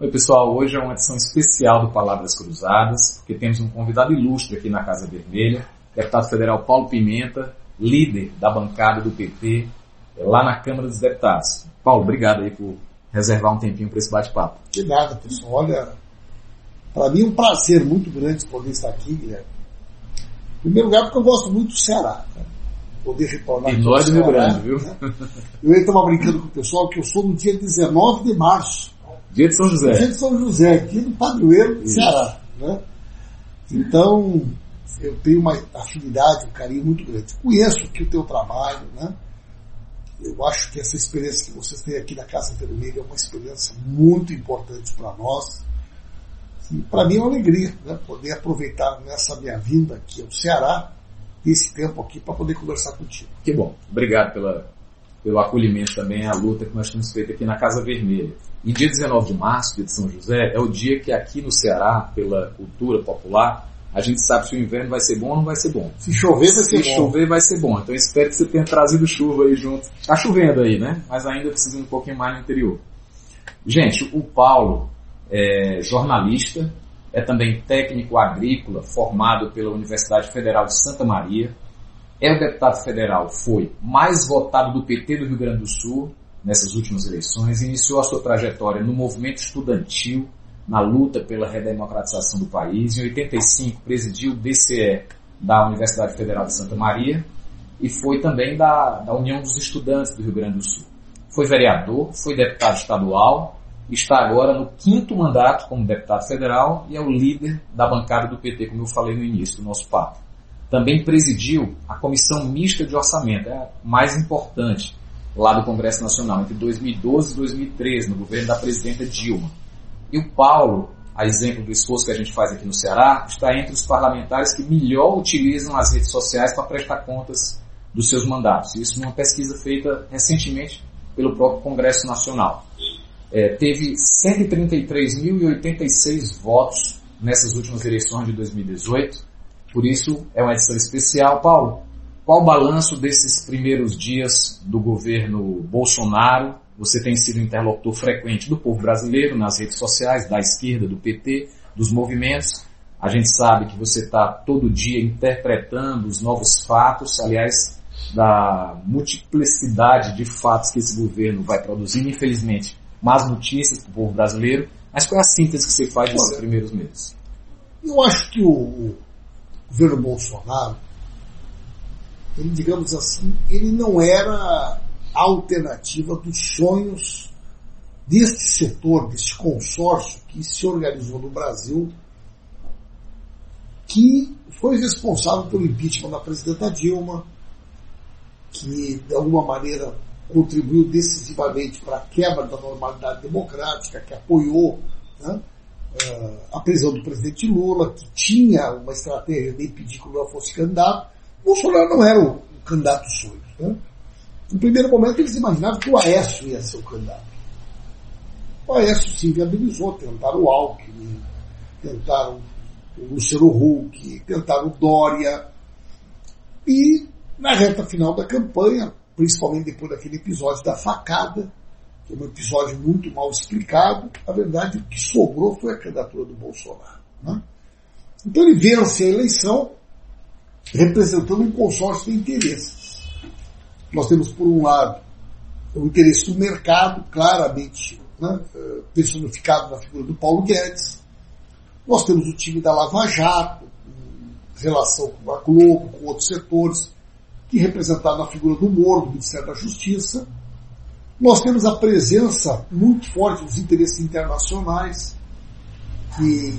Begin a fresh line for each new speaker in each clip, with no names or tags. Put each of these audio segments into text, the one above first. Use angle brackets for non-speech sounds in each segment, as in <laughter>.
Oi, pessoal. Hoje é uma edição especial do Palavras Cruzadas, porque temos um convidado ilustre aqui na Casa Vermelha, deputado federal Paulo Pimenta, líder da bancada do PT, lá na Câmara dos Deputados. Paulo, obrigado aí por reservar um tempinho para esse bate-papo.
De nada, pessoal. Olha, para mim é um prazer muito grande poder estar aqui, Guilherme. Em primeiro lugar, porque eu gosto muito do Ceará. Poder retornar.
E nós do Rio Grande, viu? Né?
Eu estava brincando com o pessoal que eu sou no dia 19 de março.
Dia de São José.
Dia de São José, aqui no Padroeiro do Ceará. Né? Então, eu tenho uma afinidade, um carinho muito grande. Conheço aqui o teu trabalho, né? Eu acho que essa experiência que vocês têm aqui na Casa Vermelha é uma experiência muito importante para nós. E para mim é uma alegria né, poder aproveitar nessa minha vinda aqui ao Ceará, esse tempo aqui, para poder conversar contigo.
Que bom. Obrigado pela, pelo acolhimento também à luta que nós temos feito aqui na Casa Vermelha. E dia 19 de março, dia de São José, é o dia que aqui no Ceará, pela cultura popular, a gente sabe se o inverno vai ser bom ou não vai ser bom.
Se chover, vai ser
se
bom.
Se chover, vai ser bom. Então espero que você tenha trazido chuva aí junto. Tá chovendo aí, né? Mas ainda precisa um pouquinho mais no interior. Gente, o Paulo é jornalista, é também técnico agrícola, formado pela Universidade Federal de Santa Maria. É o deputado federal, foi mais votado do PT do Rio Grande do Sul nessas últimas eleições, iniciou a sua trajetória no movimento estudantil, na luta pela redemocratização do país. Em 85 presidiu o DCE da Universidade Federal de Santa Maria e foi também da, da União dos Estudantes do Rio Grande do Sul. Foi vereador, foi deputado estadual, está agora no quinto mandato como deputado federal e é o líder da bancada do PT, como eu falei no início do nosso papo. Também presidiu a Comissão Mista de Orçamento, é a mais importante lá do Congresso Nacional, entre 2012 e 2013, no governo da presidenta Dilma. E o Paulo, a exemplo do esforço que a gente faz aqui no Ceará, está entre os parlamentares que melhor utilizam as redes sociais para prestar contas dos seus mandatos. Isso numa pesquisa feita recentemente pelo próprio Congresso Nacional. É, teve 133.086 votos nessas últimas eleições de 2018. Por isso, é uma edição especial. Paulo, qual o balanço desses primeiros dias do governo Bolsonaro você tem sido interlocutor frequente do povo brasileiro nas redes sociais, da esquerda, do PT, dos movimentos. A gente sabe que você está todo dia interpretando os novos fatos, aliás, da multiplicidade de fatos que esse governo vai produzindo, infelizmente, más notícias para o povo brasileiro. Mas qual é a síntese que você faz desses primeiros meses?
Eu acho que o governo Bolsonaro, ele, digamos assim, ele não era alternativa dos sonhos deste setor, deste consórcio que se organizou no Brasil, que foi responsável pelo impeachment da presidenta Dilma, que de alguma maneira contribuiu decisivamente para a quebra da normalidade democrática, que apoiou né, a prisão do presidente Lula, que tinha uma estratégia de impedir que o Lula fosse candidato. Bolsonaro não era o, candidato sonho. Né? No primeiro momento eles imaginavam que o Aécio ia ser o candidato. O Aécio se viabilizou, tentaram o Alckmin, tentaram o Luciano Huck, tentaram o Dória. E na reta final da campanha, principalmente depois daquele episódio da facada, que é um episódio muito mal explicado, a verdade o que sobrou foi a candidatura do Bolsonaro. Né? Então ele vence a eleição representando um consórcio de interesses. Nós temos, por um lado, o interesse do mercado, claramente né, personificado na figura do Paulo Guedes. Nós temos o time da Lava Jato, em relação com a Globo, com outros setores, que representado na figura do Moro, do Ministério da Justiça. Nós temos a presença muito forte dos interesses internacionais, que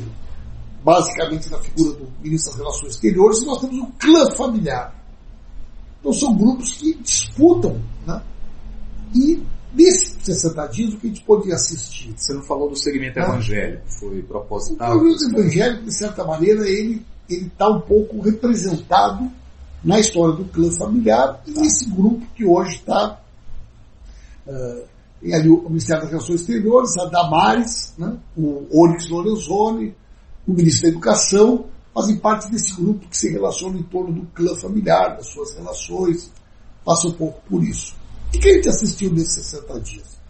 basicamente na figura do Ministro das Relações Exteriores, e nós temos o clã familiar, então são grupos que disputam, né? E nesses 60 dias o que a gente podia assistir?
Você não falou do segmento ah. evangélico, foi proposital?
O segmento evangélico, de certa maneira, ele está um pouco representado na história do clã familiar e nesse grupo que hoje está uh, ali o Ministério das Relações Exteriores, a Damares, né? o Onyx Lorenzoni, o Ministro da Educação, fazem parte desse grupo que se relaciona em torno do clã familiar, das suas relações, passa um pouco por isso. O que a assistiu nesses 60 dias?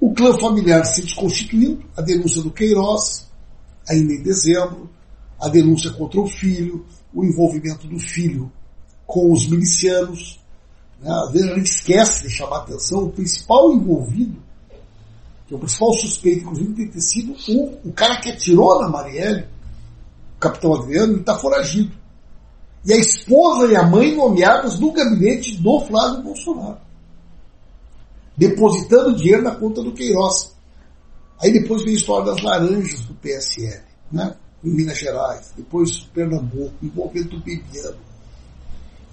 O clã familiar se desconstituindo, a denúncia do Queiroz, ainda em dezembro, a denúncia contra o filho, o envolvimento do filho com os milicianos. Né? Às vezes gente esquece de chamar a atenção, o principal envolvido, que é o principal suspeito, inclusive, tem ter sido o, o cara que atirou na Marielle, capitão Adriano, está foragido. E a esposa e a mãe nomeadas no gabinete do Flávio Bolsonaro. Depositando dinheiro na conta do Queiroz. Aí depois vem a história das laranjas do PSL, né? em Minas Gerais, depois Pernambuco, envolvendo o Bibiano.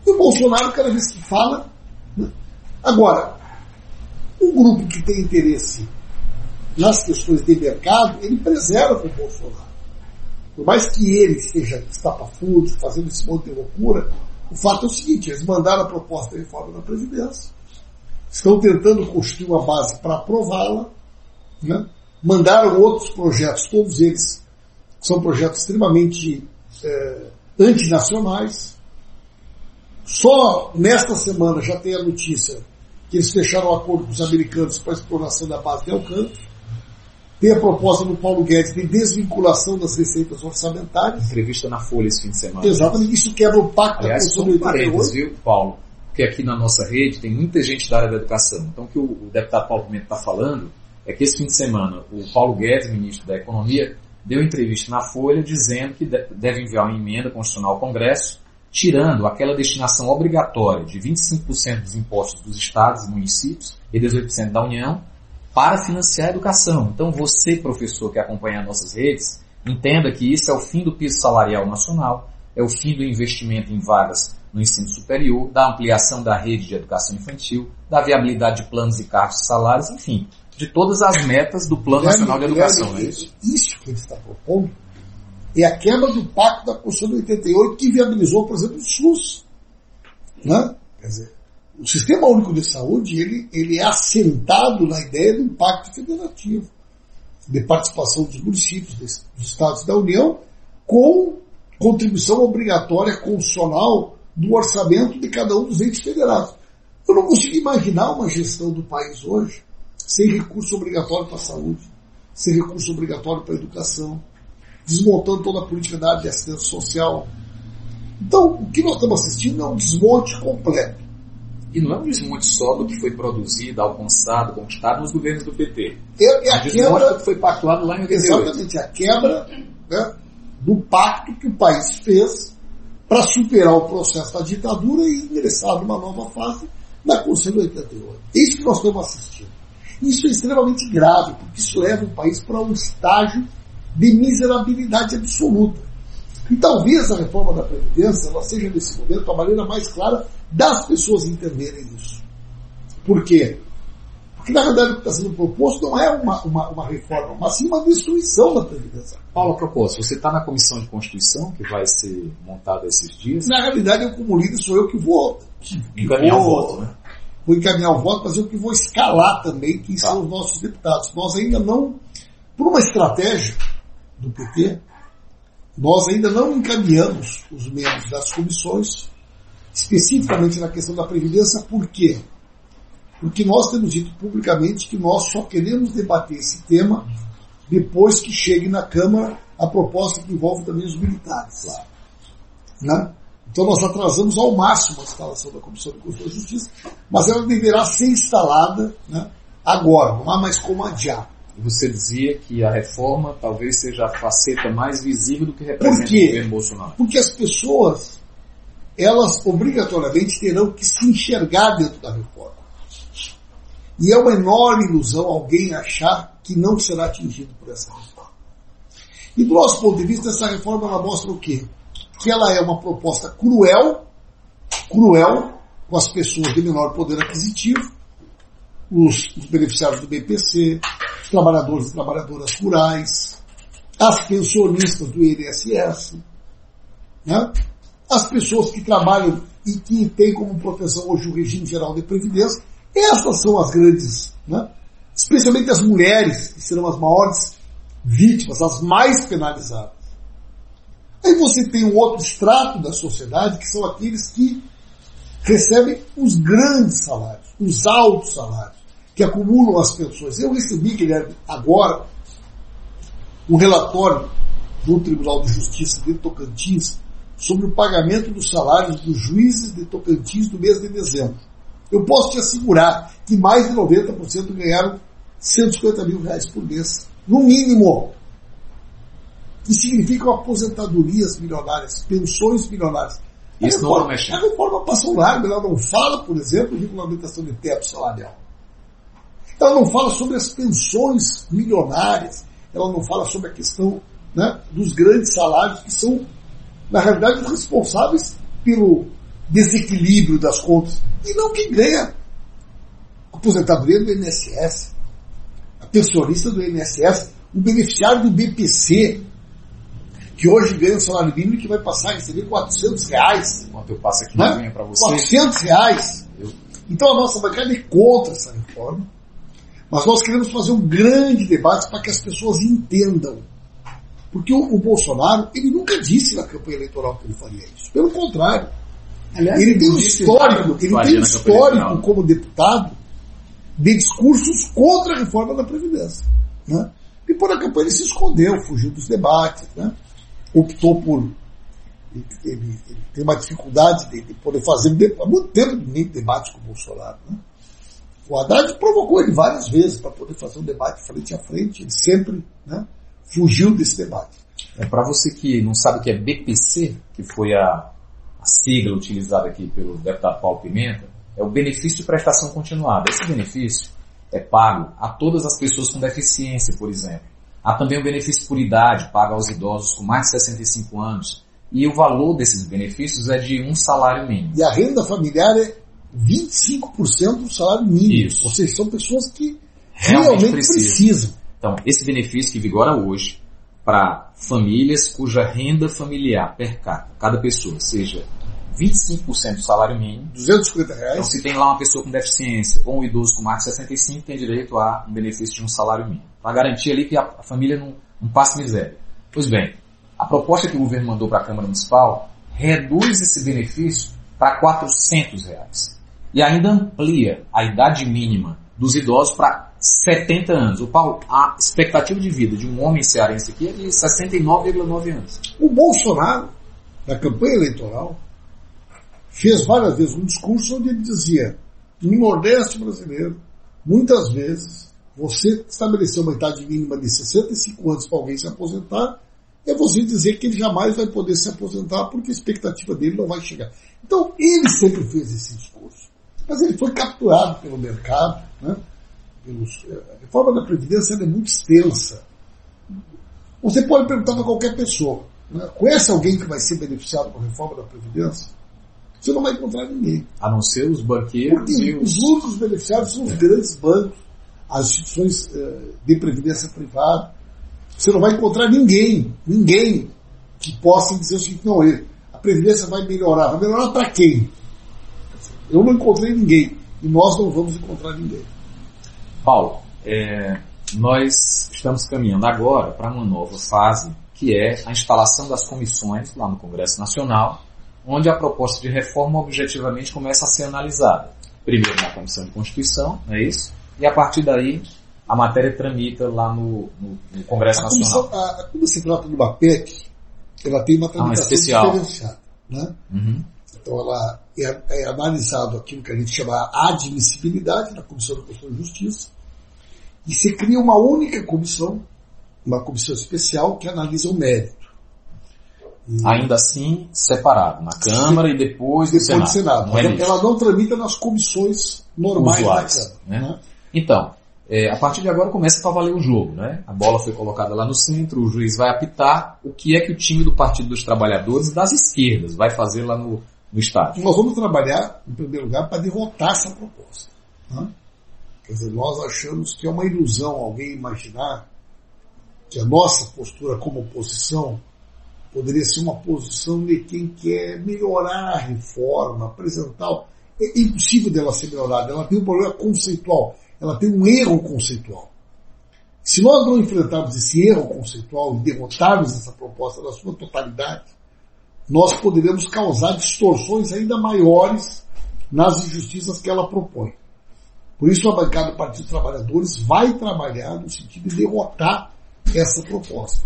E o Bolsonaro, cada vez que fala. Né? Agora, um grupo que tem interesse nas questões de mercado, ele preserva o Bolsonaro. Por mais que ele esteja estapafúrdio, fazendo esse monte de loucura, o fato é o seguinte, eles mandaram a proposta de reforma da Previdência, estão tentando construir uma base para aprová-la, né? mandaram outros projetos, todos eles são projetos extremamente é, antinacionais. Só nesta semana já tem a notícia que eles fecharam um acordo com os americanos para a exploração da base de Alcântara. Tem a proposta do Paulo Guedes de desvinculação das receitas orçamentárias.
Entrevista na Folha esse fim de semana.
Exatamente, isso quebra o pacto
Aliás, da Constituição viu, Paulo? Porque aqui na nossa rede tem muita gente da área da educação. Então o que o deputado Paulo Pimenta está falando é que esse fim de semana o Paulo Guedes, ministro da Economia, deu entrevista na Folha dizendo que deve enviar uma emenda constitucional ao Congresso, tirando aquela destinação obrigatória de 25% dos impostos dos estados e municípios e 18% da União para financiar a educação. Então você, professor que acompanha nossas redes, entenda que isso é o fim do piso salarial nacional, é o fim do investimento em vagas no ensino superior, da ampliação da rede de educação infantil, da viabilidade de planos e cargos de salários, enfim, de todas as metas do Plano Nacional de Educação.
É isso? isso que ele está propondo é a quebra do pacto da Constituição de 88 que viabilizou, por exemplo, o SUS. Né? Quer dizer, o Sistema Único de Saúde ele, ele é assentado na ideia de um pacto federativo, de participação dos municípios, dos estados da União, com contribuição obrigatória constitucional do orçamento de cada um dos entes federados. Eu não consigo imaginar uma gestão do país hoje sem recurso obrigatório para a saúde, sem recurso obrigatório para a educação, desmontando toda a política da área de assistência social. Então, o que nós estamos assistindo é um desmonte completo.
E não é um desmonte só do que foi produzido, alcançado, conquistado nos governos do PT.
É, é a quebra
que foi pactuado lá em 88.
Exatamente, a quebra né, do pacto que o país fez para superar o processo da ditadura e ingressar numa nova fase na Constituição de 88. É isso que nós estamos assistindo. Isso é extremamente grave, porque isso leva o país para um estágio de miserabilidade absoluta. E talvez a reforma da Previdência ela seja, nesse momento, a maneira mais clara das pessoas entenderem isso. Por quê? Porque, na verdade, o que está sendo proposto não é uma, uma, uma, reforma, mas sim uma destruição da Previdência.
Paulo, a propósito, você está na Comissão de Constituição, que vai ser montada esses dias?
Na realidade, eu, como líder, sou eu que vou...
Encaminhar o voto, né?
vou encaminhar o voto, mas eu que vou escalar também quem tá. são os nossos deputados. Nós ainda não, por uma estratégia do PT, nós ainda não encaminhamos os membros das comissões, especificamente na questão da Previdência, por quê? Porque nós temos dito publicamente que nós só queremos debater esse tema depois que chegue na Câmara a proposta que envolve também os militares. Né? Então nós atrasamos ao máximo a instalação da Comissão de Constituição e Justiça, mas ela deverá ser instalada né, agora, não há mais como adiar.
Você dizia que a reforma talvez seja a faceta mais visível do que representa o governo Bolsonaro.
Porque as pessoas, elas obrigatoriamente terão que se enxergar dentro da reforma. E é uma enorme ilusão alguém achar que não será atingido por essa reforma. E do nosso ponto de vista, essa reforma ela mostra o quê? que ela é uma proposta cruel, cruel com as pessoas de menor poder aquisitivo, os, os beneficiários do BPC, os trabalhadores e trabalhadoras rurais, as pensionistas do INSS, né? as pessoas que trabalham e que têm como proteção hoje o regime geral de previdência, essas são as grandes, né? especialmente as mulheres, que serão as maiores vítimas, as mais penalizadas. Aí você tem um outro extrato da sociedade, que são aqueles que recebem os grandes salários, os altos salários. Que acumulam as pensões. Eu recebi, Guilherme, agora, um relatório do Tribunal de Justiça de Tocantins sobre o pagamento dos salários dos juízes de Tocantins no mês de dezembro. Eu posso te assegurar que mais de 90% ganharam 150 mil reais por mês, no mínimo. Que significam aposentadorias milionárias, pensões milionárias.
Isso a reforma, não vai
A reforma passa um largo, ela não fala, por exemplo, de regulamentação de teto salarial. Ela não fala sobre as pensões milionárias, ela não fala sobre a questão né, dos grandes salários que são, na realidade, responsáveis pelo desequilíbrio das contas. E não quem ganha a aposentadoria do INSS, a pensionista do INSS, o beneficiário do BPC, que hoje ganha um salário mínimo e que vai passar a receber 400 reais.
Enquanto eu passo aqui né? para você.
400 reais. Eu... Então a nossa bancada é contra essa reforma. Mas nós queremos fazer um grande debate para que as pessoas entendam. Porque o, o, Bolsonaro, ele nunca disse na campanha eleitoral que ele faria isso. Pelo contrário. Aliás, ele tem um histórico, ele tem um histórico como deputado de discursos contra a reforma da Previdência. Né? E por a campanha ele se escondeu, fugiu dos debates, né? optou por. Ele, ele, ele tem uma dificuldade de, de poder fazer. Há muito tempo nem debate com o Bolsonaro. Né? O Haddad provocou ele várias vezes para poder fazer um debate frente a frente, ele sempre né, fugiu desse debate.
É, para você que não sabe o que é BPC, que foi a, a sigla utilizada aqui pelo deputado Paulo Pimenta, é o benefício de prestação continuada. Esse benefício é pago a todas as pessoas com deficiência, por exemplo. Há também o benefício por idade, pago aos idosos com mais de 65 anos. E o valor desses benefícios é de um salário mínimo.
E a renda familiar é 25% do salário mínimo. Isso. Ou seja, são pessoas que realmente, realmente precisam. precisam.
Então, esse benefício que vigora hoje para famílias cuja renda familiar per capita, cada pessoa, seja 25% do salário mínimo.
250 reais.
Então, se tem lá uma pessoa com deficiência ou um idoso com mais de 65, tem direito a um benefício de um salário mínimo. Para garantir ali que a, a família não, não passe miséria. Pois bem, a proposta que o governo mandou para a Câmara Municipal reduz esse benefício para 400 reais e ainda amplia a idade mínima dos idosos para 70 anos. O Paulo, a expectativa de vida de um homem cearense aqui é de 69,9 anos.
O Bolsonaro, na campanha eleitoral, fez várias vezes um discurso onde ele dizia: no Nordeste brasileiro, muitas vezes, você estabelecer uma idade mínima de 65 anos para alguém se aposentar, é você dizer que ele jamais vai poder se aposentar porque a expectativa dele não vai chegar. Então, ele sempre fez esse discurso. Mas ele foi capturado pelo mercado. Né? Pelos, a reforma da Previdência é muito extensa. Você pode perguntar para qualquer pessoa. Né? Conhece alguém que vai ser beneficiado com a reforma da Previdência? Você não vai encontrar ninguém.
A não ser os banqueiros
Porque e os... os únicos beneficiados são os grandes bancos, as instituições uh, de previdência privada. Você não vai encontrar ninguém, ninguém que possa dizer o seguinte, não, a previdência vai melhorar. Vai melhorar para quem? Eu não encontrei ninguém. E nós não vamos encontrar ninguém.
Paulo, é, nós estamos caminhando agora para uma nova fase, que é a instalação das comissões lá no Congresso Nacional, onde a proposta de reforma objetivamente começa a ser analisada. Primeiro na Comissão de Constituição, não é isso? E a partir daí a matéria tramita lá no, no, no Congresso a Nacional.
Comissão, a, quando se trata de uma PEC, ela tem uma ah, tramitação ah, diferenciada. Né? Uhum. Então ela é, é, analisado aquilo que a gente chama admissibilidade na Comissão da Constituição e Justiça e se cria uma única comissão, uma comissão especial que analisa o mérito.
E, Ainda assim, separado, na Câmara e depois,
depois
Senado.
do Senado. Não é ela não tramita nas comissões normais Usuais, da Câmara. Né? Né?
Então, é, a partir de agora começa a valer o jogo, né? A bola foi colocada lá no centro, o juiz vai apitar o que é que o time do Partido dos Trabalhadores das esquerdas vai fazer lá no, no.
Nós vamos trabalhar, em primeiro lugar, para derrotar essa proposta. Né? Quer dizer, nós achamos que é uma ilusão alguém imaginar que a nossa postura como oposição poderia ser uma posição de quem quer melhorar a reforma, apresentar. É impossível dela ser melhorada. Ela tem um problema conceitual. Ela tem um erro conceitual. Se nós não enfrentarmos esse erro conceitual e derrotarmos essa proposta na sua totalidade, nós poderemos causar distorções ainda maiores nas injustiças que ela propõe. Por isso a bancada do Partido dos Trabalhadores vai trabalhar no sentido de derrotar essa proposta.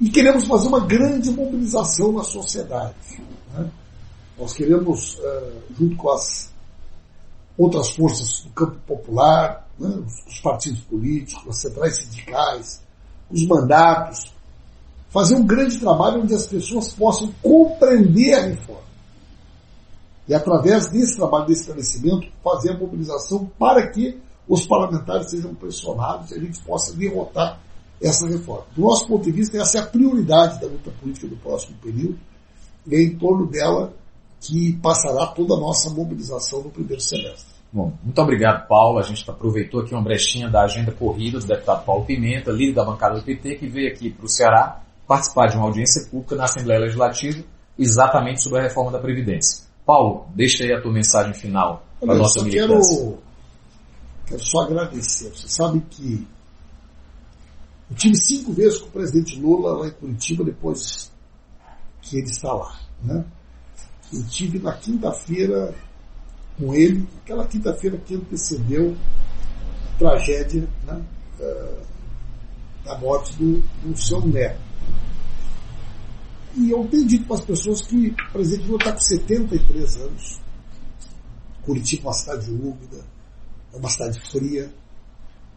E queremos fazer uma grande mobilização na sociedade. Né? Nós queremos, uh, junto com as outras forças do campo popular, né, os partidos políticos, as centrais sindicais, os mandatos, fazer um grande trabalho onde as pessoas possam compreender a reforma. E através desse trabalho de esclarecimento, fazer a mobilização para que os parlamentares sejam pressionados e a gente possa derrotar essa reforma. Do nosso ponto de vista, essa é a prioridade da luta política do próximo período, e é em torno dela que passará toda a nossa mobilização no primeiro semestre.
Bom, muito obrigado, Paulo. A gente aproveitou aqui uma brechinha da agenda corrida do deputado Paulo Pimenta, líder da bancada do PT, que veio aqui para o Ceará participar de uma audiência pública na Assembleia Legislativa exatamente sobre a reforma da Previdência. Paulo, deixa aí a tua mensagem final para a nossa militância.
Quero, quero só agradecer. Você sabe que eu tive cinco vezes com o presidente Lula lá em Curitiba depois que ele está lá. Né? E tive na quinta-feira com ele, aquela quinta-feira que antecedeu a tragédia né, da morte do, do seu neto. E eu tenho dito para as pessoas que o presidente Lula está com 73 anos. Curitiba é uma cidade úmida, é uma cidade fria.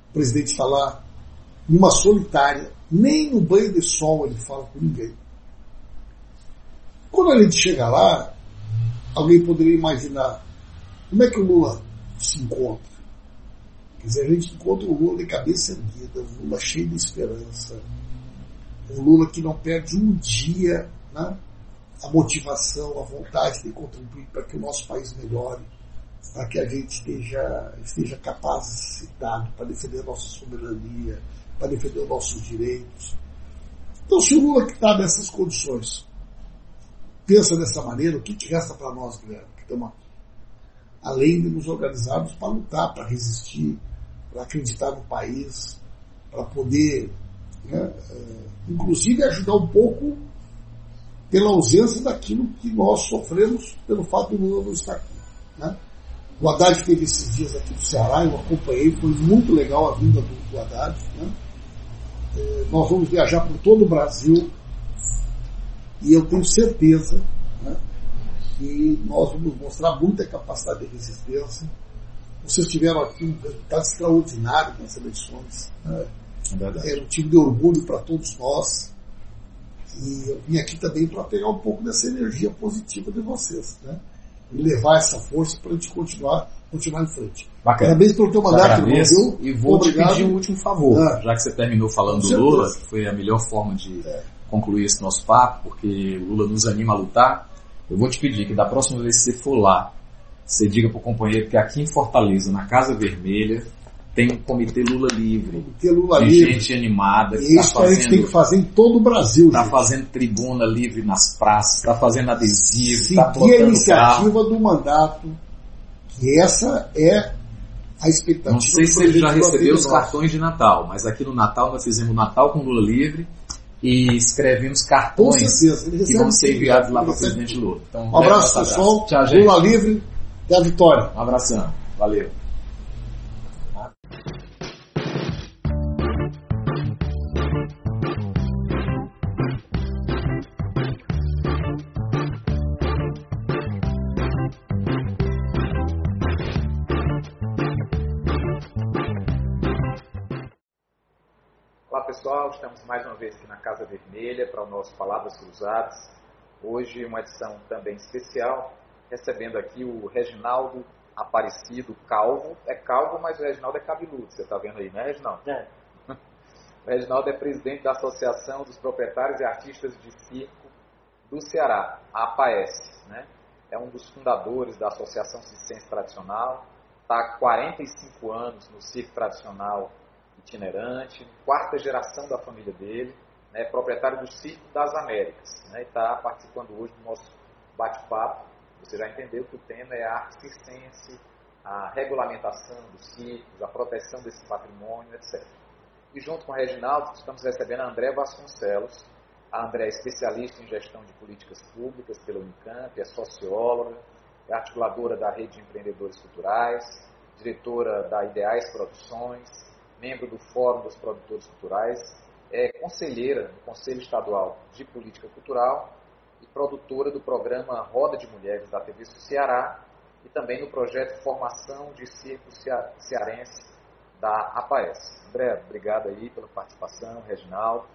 O presidente está lá numa solitária, nem no banho de sol ele fala com ninguém. Quando a gente chega lá, alguém poderia imaginar como é que o Lula se encontra? Quer dizer, a gente encontra o Lula de cabeça erguida, o Lula cheio de esperança, um Lula que não perde um dia né, a motivação, a vontade de contribuir para que o nosso país melhore, para que a gente esteja, esteja capacitado para defender a nossa soberania, para defender os nossos direitos. Então, se o Lula que está nessas condições pensa dessa maneira, o que, que resta para nós, Guilherme, que aqui? Além de nos organizarmos para lutar, para resistir, para acreditar no país, para poder né, é, inclusive ajudar um pouco pela ausência daquilo que nós sofremos pelo fato do Lula não estar aqui. Né? O Haddad teve esses dias aqui do Ceará, eu acompanhei, foi muito legal a vinda do, do Haddad. Né? É, nós vamos viajar por todo o Brasil e eu tenho certeza né, que nós vamos mostrar muita capacidade de resistência. Vocês tiveram aqui um resultado extraordinário nas eleições. Né? É Era um time de orgulho para todos nós. E eu vim aqui também para pegar um pouco dessa energia positiva de vocês, né? E levar essa força para a gente continuar, continuar em frente.
Bacana.
Parabéns pelo teu mandato,
irmão, E vou Obrigado. te pedir um último favor, ah. já que você terminou falando do Lula, que foi a melhor forma de é. concluir esse nosso papo, porque o Lula nos anima a lutar. Eu vou te pedir que da próxima vez que você for lá, você diga para o companheiro que aqui em Fortaleza, na Casa Vermelha, tem um comitê Lula Livre.
Comitê Lula
de
Livre.
gente animada.
E tá isso fazendo, a gente tem que fazer em todo o Brasil.
Está fazendo tribuna livre nas praças, está fazendo adesivo,
está botando a iniciativa carro. do mandato, que essa é a expectativa.
Não sei se ele já recebeu os cartões de Natal, mas aqui no Natal nós fizemos Natal com Lula Livre e escrevemos cartões que vão ser enviados lá para o presidente Lula.
Então, um abraço pessoal, Lula Livre e a vitória.
Um abração, valeu. Pessoal, estamos mais uma vez aqui na Casa Vermelha para o nosso Palavras Cruzadas. Hoje uma edição também especial, recebendo aqui o Reginaldo Aparecido Calvo. É calvo, mas o Reginaldo é cabeludo, você está vendo aí, né, Reginaldo? É. <laughs> O Reginaldo é presidente da Associação dos Proprietários e Artistas de Circo do Ceará, a APAES. Né? É um dos fundadores da Associação Circense Tradicional, está há 45 anos no circo tradicional itinerante, quarta geração da família dele, né, proprietário do Circo das Américas, né, está participando hoje do nosso bate-papo. Você já entendeu que o tema é a arte circense, a regulamentação dos circos, a proteção desse patrimônio, etc. E junto com o Reginaldo, estamos recebendo a André Vasconcelos. A André é especialista em gestão de políticas públicas pela Unicamp, é socióloga, é articuladora da rede de empreendedores culturais, diretora da Ideais Produções, membro do Fórum dos Produtores Culturais, é conselheira do Conselho Estadual de Política Cultural e produtora do programa Roda de Mulheres da TV Ceará e também no projeto Formação de Circo Cearense da APAES. André, obrigado aí pela participação, Reginaldo,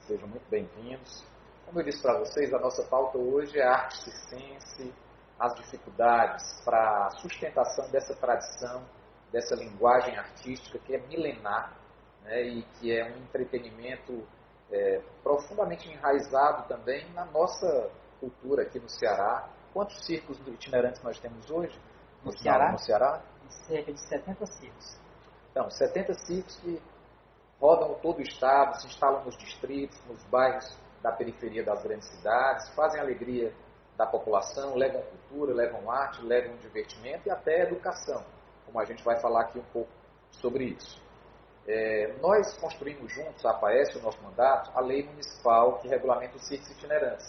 sejam muito bem-vindos. Como eu disse para vocês, a nossa pauta hoje é arte circense, as dificuldades para a sustentação dessa tradição, dessa linguagem artística que é milenar né, e que é um entretenimento é, profundamente enraizado também na nossa cultura aqui no Ceará. Quantos circos itinerantes nós temos hoje
no, no Ceará?
No Ceará?
Cerca de 70 circos.
Então, 70 circos que rodam todo o estado, se instalam nos distritos, nos bairros da periferia das grandes cidades, fazem alegria da população, levam cultura, levam arte, levam divertimento e até educação, como a gente vai falar aqui um pouco sobre isso. É, nós construímos juntos, a APAES, o nosso mandato, a lei municipal que regulamenta os circos itinerantes.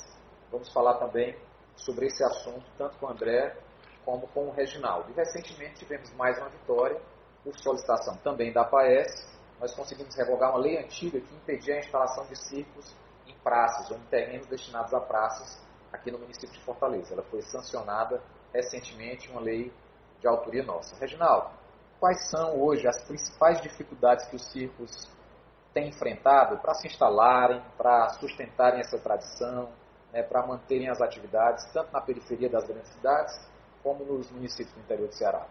Vamos falar também sobre esse assunto, tanto com o André como com o Reginaldo. E recentemente tivemos mais uma vitória, por solicitação também da APAES, nós conseguimos revogar uma lei antiga que impedia a instalação de circos em praças ou em terrenos destinados a praças aqui no município de Fortaleza. Ela foi sancionada recentemente, uma lei de autoria nossa. Reginaldo, quais são hoje as principais dificuldades que os circos têm enfrentado para se instalarem, para sustentarem essa tradição, né, para manterem as atividades, tanto na periferia das grandes cidades, como nos municípios do interior do Ceará?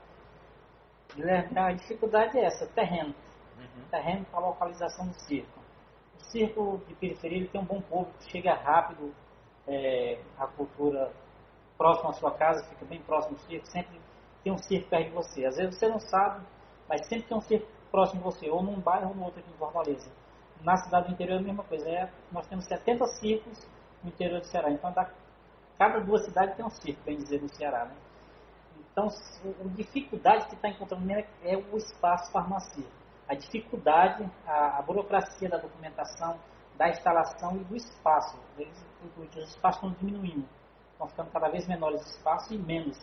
A dificuldade é essa, terreno. Uhum. Terreno para a localização do circo. O circo de periferia ele tem um bom público, chega rápido é, a cultura próximo à sua casa, fica bem próximo do circo, sempre tem um circo perto de você. Às vezes você não sabe, mas sempre tem um circo próximo de você, ou num bairro ou no outro aqui em Fortaleza. Na cidade do interior é a mesma coisa. É, nós temos 70 circos no interior do Ceará. Então, da, cada duas cidades tem um circo, bem dizer, no Ceará. Né? Então, a dificuldade que está encontrando é o espaço farmacêutico. A dificuldade, a, a, burocracia da documentação, da instalação e do espaço. Eles, os espaços estão diminuindo. Estão ficando cada vez menores os espaços e menos.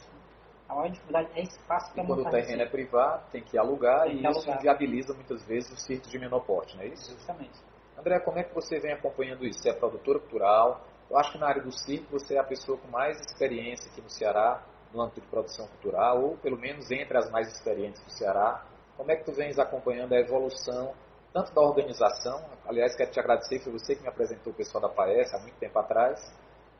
A maior dificuldade é espaço é
Quando o terreno é privado, tem que alugar
tem
e
que
isso
alugar.
viabiliza muitas vezes os circos de menor porte, não é isso?
Justamente.
André, como é que você vem acompanhando isso? Você é produtora cultural? Eu acho que na área do circo você é a pessoa com mais experiência aqui no Ceará no âmbito de produção cultural, ou pelo menos entre as mais experientes do Ceará. Como é que tu vens acompanhando a evolução tanto da organização, aliás, quero te agradecer, foi você que me apresentou o pessoal da PAES há muito tempo atrás,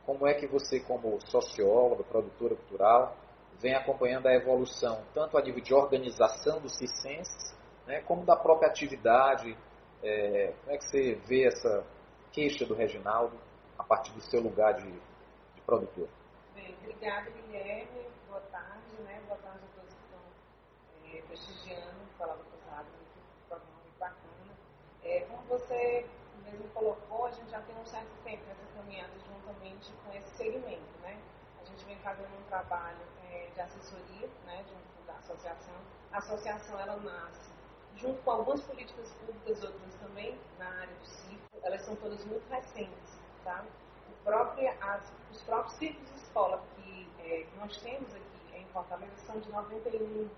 como é que você, como socióloga, produtora cultural, vem acompanhando a evolução, tanto a nível de organização dos circenses, né, como da própria atividade, é, como é que você vê essa queixa do Reginaldo a partir do seu lugar de, de produtor?
Bem, obrigada, Guilherme. Boa tarde, né? Boa tarde a todos que estão é, prestigiando o Palavra Cruzada, um programa muito bacana. É, como você mesmo colocou, a gente já tem um certo tempo nessa caminhada juntamente com esse segmento, né? A gente vem fazendo um trabalho é, de assessoria, né, junto da associação. A associação, ela nasce junto com algumas políticas públicas, outras também na área do circo. Elas são todas muito recentes, tá? próprio, as, os próprios circos de escola que, é, que nós temos aqui em Fortaleza são de 91.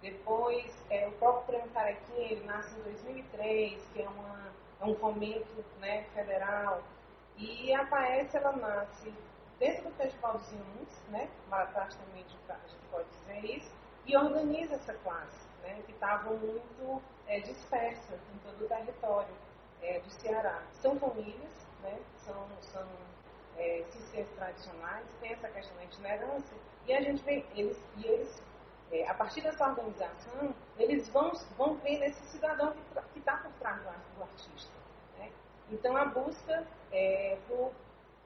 Depois, é, o próprio Prêmio Carequinha, ele nasce em 2003, que é, uma, é um fomento né, federal. E a PAES, ela nasce dentro do Festival dos Inundos, né, praticamente a gente pode dizer isso, e organiza essa classe, né, que estava muito é, dispersa em todo o território é, do Ceará. São famílias, né, são, são é, ciências tradicionais, tem essa questão da itinerância, e a gente vê, eles, e eles, é, a partir dessa organização, eles vão, vão ver nesse cidadão que está por trás do artista. Né? Então, a busca é por,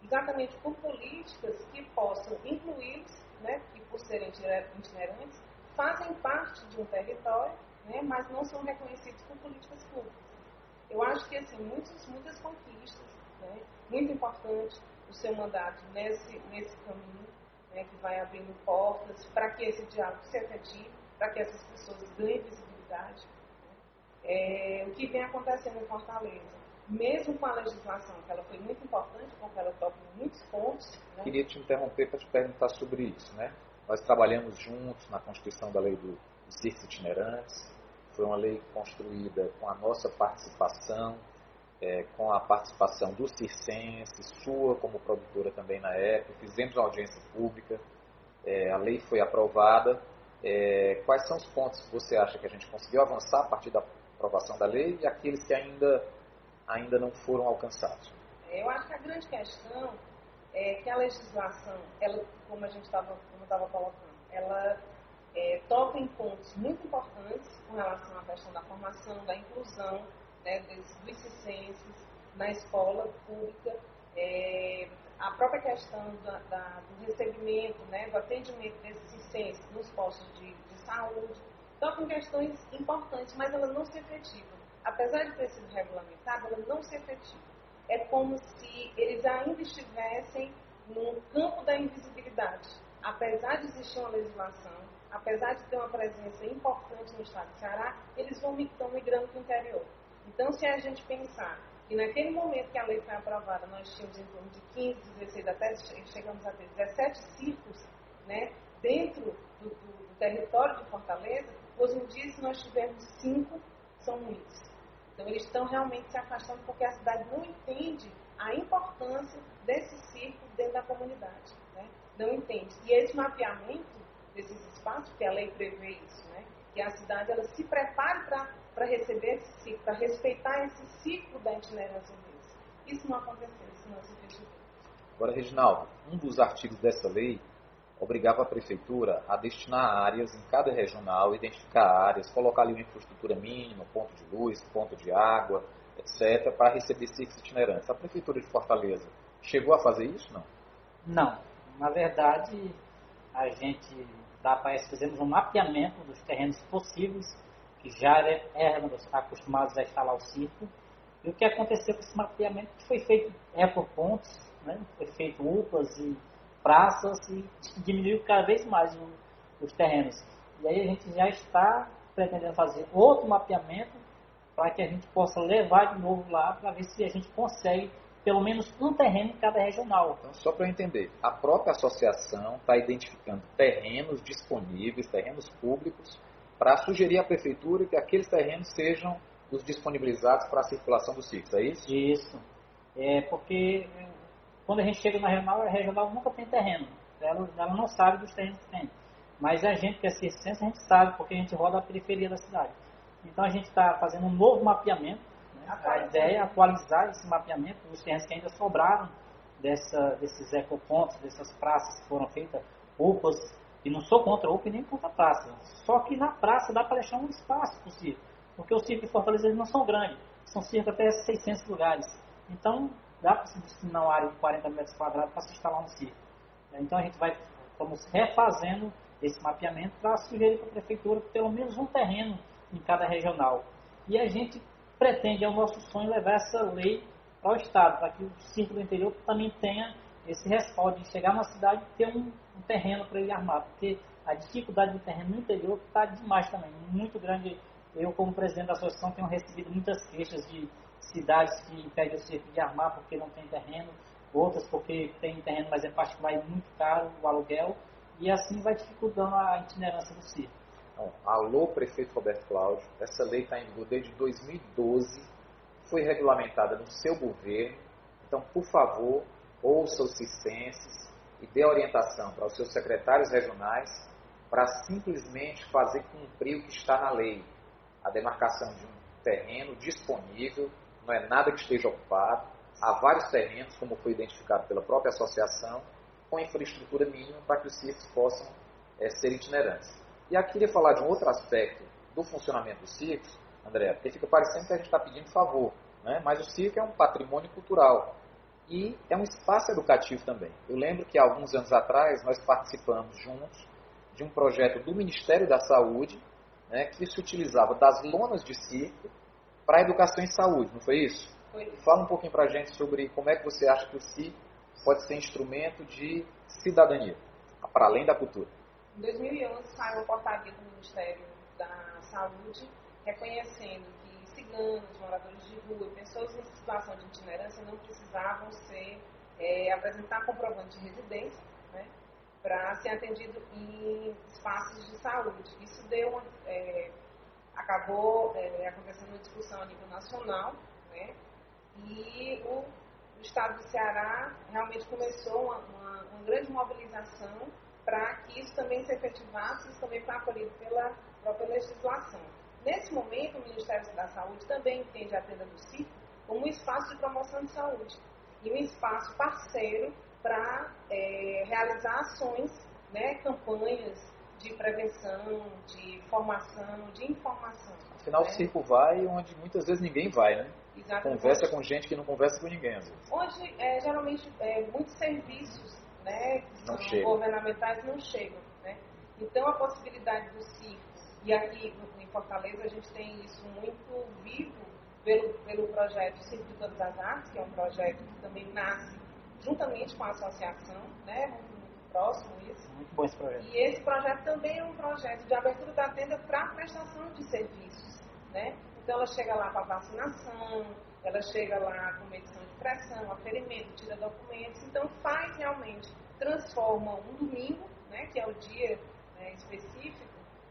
exatamente por políticas que possam incluí-los, né, que por serem itinerantes, fazem parte de um território, né, mas não são reconhecidos por políticas públicas. Eu acho que, assim, muitos, muitas conquistas, né, muito importante, o seu mandato nesse, nesse caminho, né, que vai abrindo portas para que esse diálogo se efetive, para que essas pessoas ganhem visibilidade. Né. É, o que vem acontecendo em Fortaleza, mesmo com a legislação, que ela foi muito importante, porque ela toca muitos pontos. Né?
Queria te interromper para te perguntar sobre isso, né? Nós trabalhamos juntos na constituição da lei do, dos circos itinerantes. Foi uma lei construída com a nossa participação, é, com a participação do circense, sua como produtora também na época. Fizemos uma audiência pública, é, a lei foi aprovada. É, quais são os pontos que você acha que a gente conseguiu avançar a partir da aprovação da lei e aqueles que ainda, ainda não foram alcançados?
Eu acho que a grande questão é que a legislação, ela, como a gente estava colocando, ela é, toca em pontos muito importantes com relação à questão da formação, da inclusão né, dos, dos cicenses na escola pública, é, a própria questão da, da, do recebimento, né, do atendimento desses cicenses nos postos de, de saúde, toca em questões importantes, mas ela não se efetiva. Apesar de ter sido regulamentada, ela não se efetiva. É como se eles ainda estivessem no campo da invisibilidade. Apesar de existir uma legislação, apesar de ter uma presença importante no estado de Ceará, eles vão estão migrando para o interior. Então, se a gente pensar que naquele momento que a lei foi aprovada, nós tínhamos em torno de 15, 16, até chegamos a ter 17 circos né, dentro do, do, do território de Fortaleza, hoje em dia, se nós tivermos cinco, são muitos. Então, eles estão realmente se afastando porque a cidade não entende a importância desse circo dentro da comunidade. Né? Não entende. E esse mapeamento desses espaços, porque a lei prevê isso, né? que a cidade ela se prepare para receber esse ciclo, para respeitar esse ciclo da itinerância deles. Isso não aconteceu, isso não se efetivou.
Agora, Reginaldo, um dos artigos dessa lei obrigava a prefeitura a destinar áreas em cada regional, identificar áreas, colocar ali uma infraestrutura mínima, ponto de luz, ponto de água, etc., para receber ciclos itinerantes. A prefeitura de Fortaleza chegou a fazer isso, não?
Não. Na verdade, a gente da PAES fizemos um mapeamento dos terrenos possíveis que já éramos acostumados a instalar o circo. E o que aconteceu com esse mapeamento foi feito ecopontos, né? foi feito UPAs e praças e diminuiu cada vez mais os terrenos. E aí a gente já está pretendendo fazer outro mapeamento para que a gente possa levar de novo lá para ver se a gente consegue pelo menos um terreno em cada regional.
Então, só para eu entender, a própria associação está identificando terrenos disponíveis, terrenos públicos, para sugerir à prefeitura que aqueles terrenos sejam os disponibilizados para a circulação dos ciclos, é isso?
Isso. É porque quando a gente chega na regional, a regional nunca tem terreno. Ela, ela não sabe dos terrenos que tem. Mas a gente que é circense, a gente sabe, porque a gente roda a periferia da cidade. Então a gente está fazendo um novo mapeamento a ideia é atualizar esse mapeamento dos terrenos que ainda sobraram dessa, desses ecopontos, dessas praças que foram feitas, UPAs, e não sou contra UPA nem contra a praça. Só que na praça dá para deixar um espaço circo, porque os circos de Fortaleza não são grandes, são cerca até 600 lugares. Então dá para se destinar uma área de 40 metros quadrados para se instalar um circo. Então a gente vai, estamos refazendo esse mapeamento para sugerir para a prefeitura pelo menos um terreno em cada regional. E a gente pretende, é o nosso sonho, levar essa lei ao Estado, para que o círculo interior também tenha esse respaldo de chegar na cidade e ter um, um terreno para ele armar, porque a dificuldade do terreno no interior está demais também, muito grande. Eu, como presidente da associação, tenho recebido muitas queixas de cidades que impedem o circo de armar porque não tem terreno, outras porque tem terreno, mas é particular e muito caro o aluguel, e assim vai dificultando a itinerância do circo.
Então, alô, prefeito Roberto Cláudio, essa lei está em vigor desde 2012, foi regulamentada no seu governo, então, por favor, ouça os cicenses e dê orientação para os seus secretários regionais para simplesmente fazer cumprir o que está na lei. A demarcação de um terreno disponível, não é nada que esteja ocupado, há vários terrenos, como foi identificado pela própria associação, com infraestrutura mínima para que os circos possam é, ser itinerantes. E aqui queria falar de um outro aspecto do funcionamento dos circos, André, porque fica parecendo que a gente está pedindo favor, né? mas o circo é um patrimônio cultural e é um espaço educativo também. Eu lembro que alguns anos atrás nós participamos juntos de um projeto do Ministério da Saúde né, que se utilizava das lonas de circo para educação em saúde, não foi isso?
Foi.
Fala um pouquinho para a gente sobre como é que você acha que o circo pode ser instrumento de cidadania, para além da cultura.
Em 2011 saiu a portaria do Ministério da Saúde reconhecendo que ciganos, moradores de rua, pessoas em situação de itinerância não precisavam ser é, apresentar comprovante de residência, né? para ser atendido em espaços de saúde. Isso deu uma, é, acabou é, acontecendo uma discussão a nível nacional, né? E o, o Estado do Ceará realmente começou uma, uma, uma grande mobilização para que isso também se efetivasse, isso também foi acolhido pela própria legislação. Nesse momento, o Ministério da Saúde também entende a tenda do CIF como um espaço de promoção de saúde e um espaço parceiro para é, realizar ações, né, campanhas de prevenção, de formação, de informação.
Afinal,
né?
o circo vai onde muitas vezes ninguém vai, né?
Exatamente.
Conversa com gente que não conversa com ninguém.
Onde, é, geralmente, é, muitos serviços né, que
Não
governamentais não chegam. Né? Então, a possibilidade do circo, e aqui em Fortaleza a gente tem isso muito vivo pelo, pelo projeto Circo de Todas as Artes, que é um projeto que também nasce juntamente com a associação, né, próximo isso.
Muito bom esse projeto.
E esse projeto também é um projeto de abertura da tenda para prestação de serviços. Né? Então ela chega lá para vacinação, ela chega lá com medição de pressão, aferimento, tira documentos. Então faz realmente, transforma um domingo, né, que é o dia né, específico,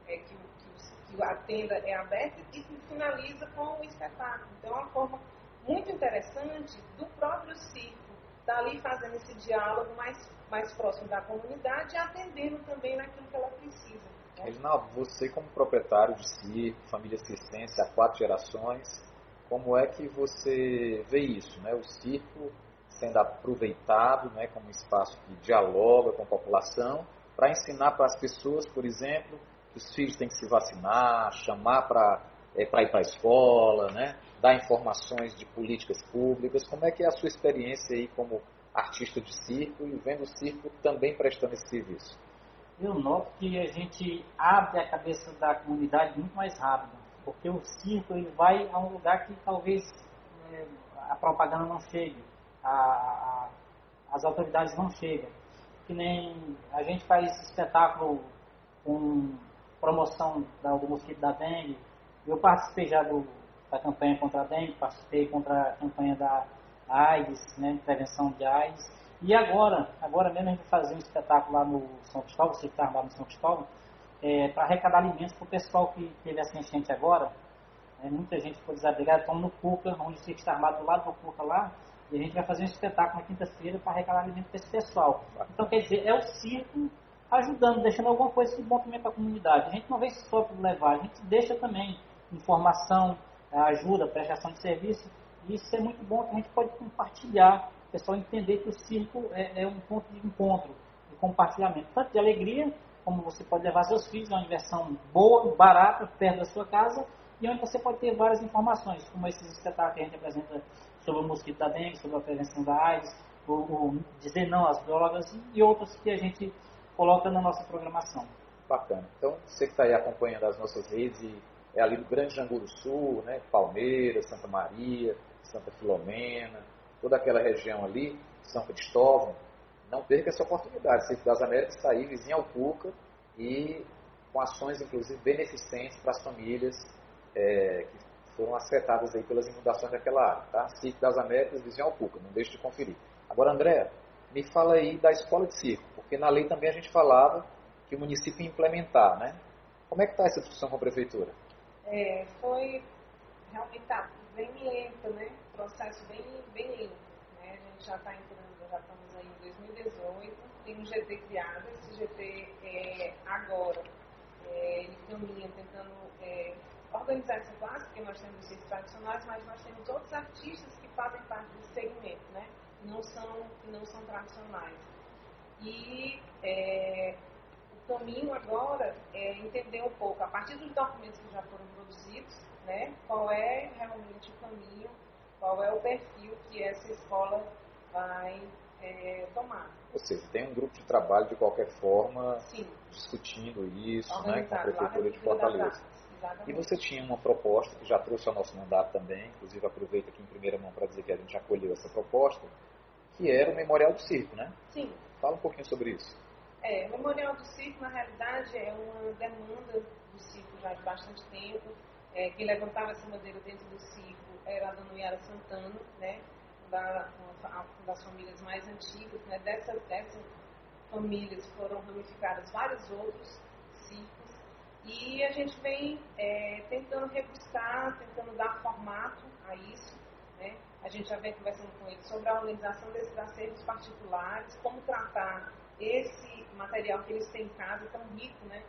é, que, que, que a tenda é aberta e finaliza com o espetáculo. Então é uma forma muito interessante do próprio circo estar ali fazendo esse diálogo mais, mais próximo da comunidade e atendendo também naquilo que ela precisa. né?
Reginaldo, você como proprietário de circo, família circense há quatro gerações, como é que você vê isso, né? O circo sendo aproveitado, né, como um espaço que dialoga com a população, para ensinar para as pessoas, por exemplo, que os filhos têm que se vacinar, chamar para é, ir para a escola, né, dar informações de políticas públicas. Como é que é a sua experiência aí como artista de circo e vendo o circo também prestando esse serviço?
Eu noto que a gente abre a cabeça da comunidade muito mais rápido, porque o circo ele vai a um lugar que talvez eh, a propaganda não chegue, a- a- as autoridades não chegam. Que nem a gente faz espetáculo com promoção do mosquito da dengue. Eu participei já do, da campanha contra a dengue, participei contra a campanha da AIDS, né, prevenção de AIDS. E agora, agora mesmo a gente vai fazer um espetáculo lá no São Cristóvão, você que está armado no São Cristóvão, para arrecadar alimentos para o pessoal que teve essa enchente agora. né, muita gente ficou desabrigada, estamos no Cuca, onde o circo está armado do lado do Cuca lá, e a gente vai fazer um espetáculo na quinta-feira para arrecadar alimento para esse pessoal. Então, quer dizer, é o circo ajudando, deixando alguma coisa de bom também para a comunidade. A gente não vem só para levar, a gente deixa também informação, ajuda, prestação de serviço, e isso é muito bom que a gente pode compartilhar, o pessoal entender que o circo é, é um ponto de encontro, de compartilhamento, tanto de alegria, como você pode levar seus filhos, uma diversão boa, barata, perto da sua casa, e onde você pode ter várias informações, como esses espetáculos que a gente apresenta sobre o mosquito da dengue, sobre a prevenção da AIDS, o, o dizer não às drogas e outros que a gente coloca na nossa programação.
Bacana. Então, você que está aí acompanhando as nossas redes, e é ali do Grande Janguru Sul, né? Palmeiras, Santa Maria, Santa Filomena, toda aquela região ali, São Cristóvão, não perca essa oportunidade. Circo das Américas está aí, vizinho ao Cuca, e com ações, inclusive, beneficentes para as famílias é, que foram afetadas aí pelas inundações daquela área. Tá? Circo das Américas, vizinho ao Cuca, não deixe de conferir. Agora, André, me fala aí da escola de circo, porque na lei também a gente falava que o município implementar, né? Como é que está essa discussão com a prefeitura?
É, foi realmente tá bem lento, né? Processo bem, bem lento. Né? A gente já está entrando, já estamos aí em 2018, tem um GT criado, esse GT é, agora é, ele caminha tentando é, organizar essa classe, porque nós temos os tradicionais, mas nós temos outros artistas que fazem parte desse segmento, né? Não são, que não são tradicionais. E é, caminho agora é entender um pouco, a partir dos documentos que já foram produzidos, né, qual é realmente o caminho, qual é o perfil que essa escola vai é, tomar.
Ou seja, tem um grupo de trabalho de qualquer forma
Sim,
discutindo isso né, com a prefeitura de Fortaleza. E você tinha uma proposta que já trouxe ao nosso mandato também, inclusive aproveito aqui em primeira mão para dizer que a gente acolheu essa proposta, que era o Memorial do Circo, né?
Sim,
Fala um pouquinho sobre isso.
É, o Memorial do Circo, na realidade, é uma demanda do circo já de bastante tempo. É, quem levantava essa bandeira dentro do circo era a dona Yara Santana, né, da, uma das famílias mais antigas, né, dessa, dessa famílias foram ramificadas vários outros ciclos e a gente vem é, tentando rebuscar, tentando dar formato a isso. Né? A gente já vem conversando com eles sobre a organização desses acervos particulares, como tratar esse material que eles têm em casa tão rico, né?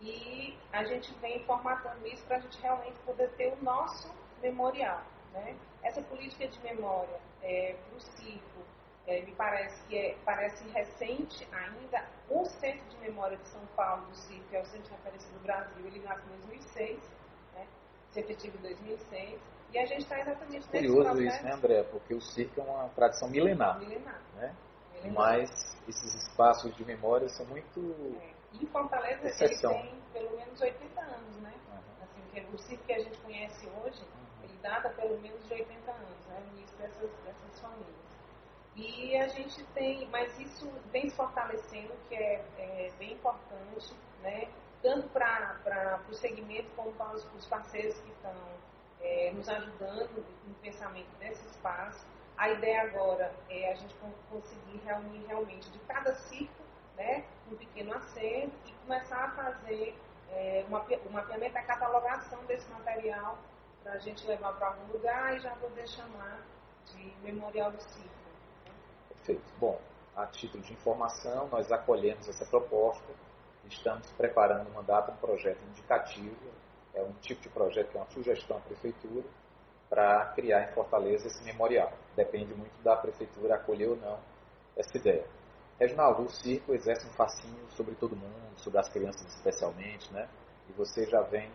E a gente vem formatando isso para a gente realmente poder ter o nosso memorial. Né? Essa política de memória é, para o circo, é, me parece que é, parece recente ainda. O Centro de Memória de São Paulo do Circo, que é o Centro de Referência do Brasil, ele nasce em 2006, né? se efetivo em 2006. E a gente está exatamente nesse
Curioso
processo.
isso, né, André? Porque o circo é uma tradição milenar.
Milenar.
Né? Mas esses espaços de memória são muito.
É. E em Fortaleza
Exceção.
ele tem pelo menos 80 anos, né?
Uhum.
Assim, que o circo que a gente conhece hoje, ele data pelo menos de 80 anos, né? No início dessas, dessas famílias. E a gente tem, mas isso vem se fortalecendo, que é, é bem importante, né? Tanto para o segmento como para os, os parceiros que estão é, nos ajudando no pensamento desse espaço. A ideia agora é a gente con- conseguir reunir realmente de cada circo né, um pequeno acervo e começar a fazer é, uma, o mapeamento, a catalogação desse material para a gente levar para algum lugar e já poder chamar de memorial do circo.
Perfeito. Bom, a título de informação, nós acolhemos essa proposta, estamos preparando uma data, um projeto indicativo, é um tipo de projeto que é uma sugestão à prefeitura para criar em Fortaleza esse memorial. Depende muito da prefeitura acolher ou não essa ideia. Reginaldo, o circo exerce um fascínio sobre todo mundo, sobre as crianças especialmente, né? E você já vem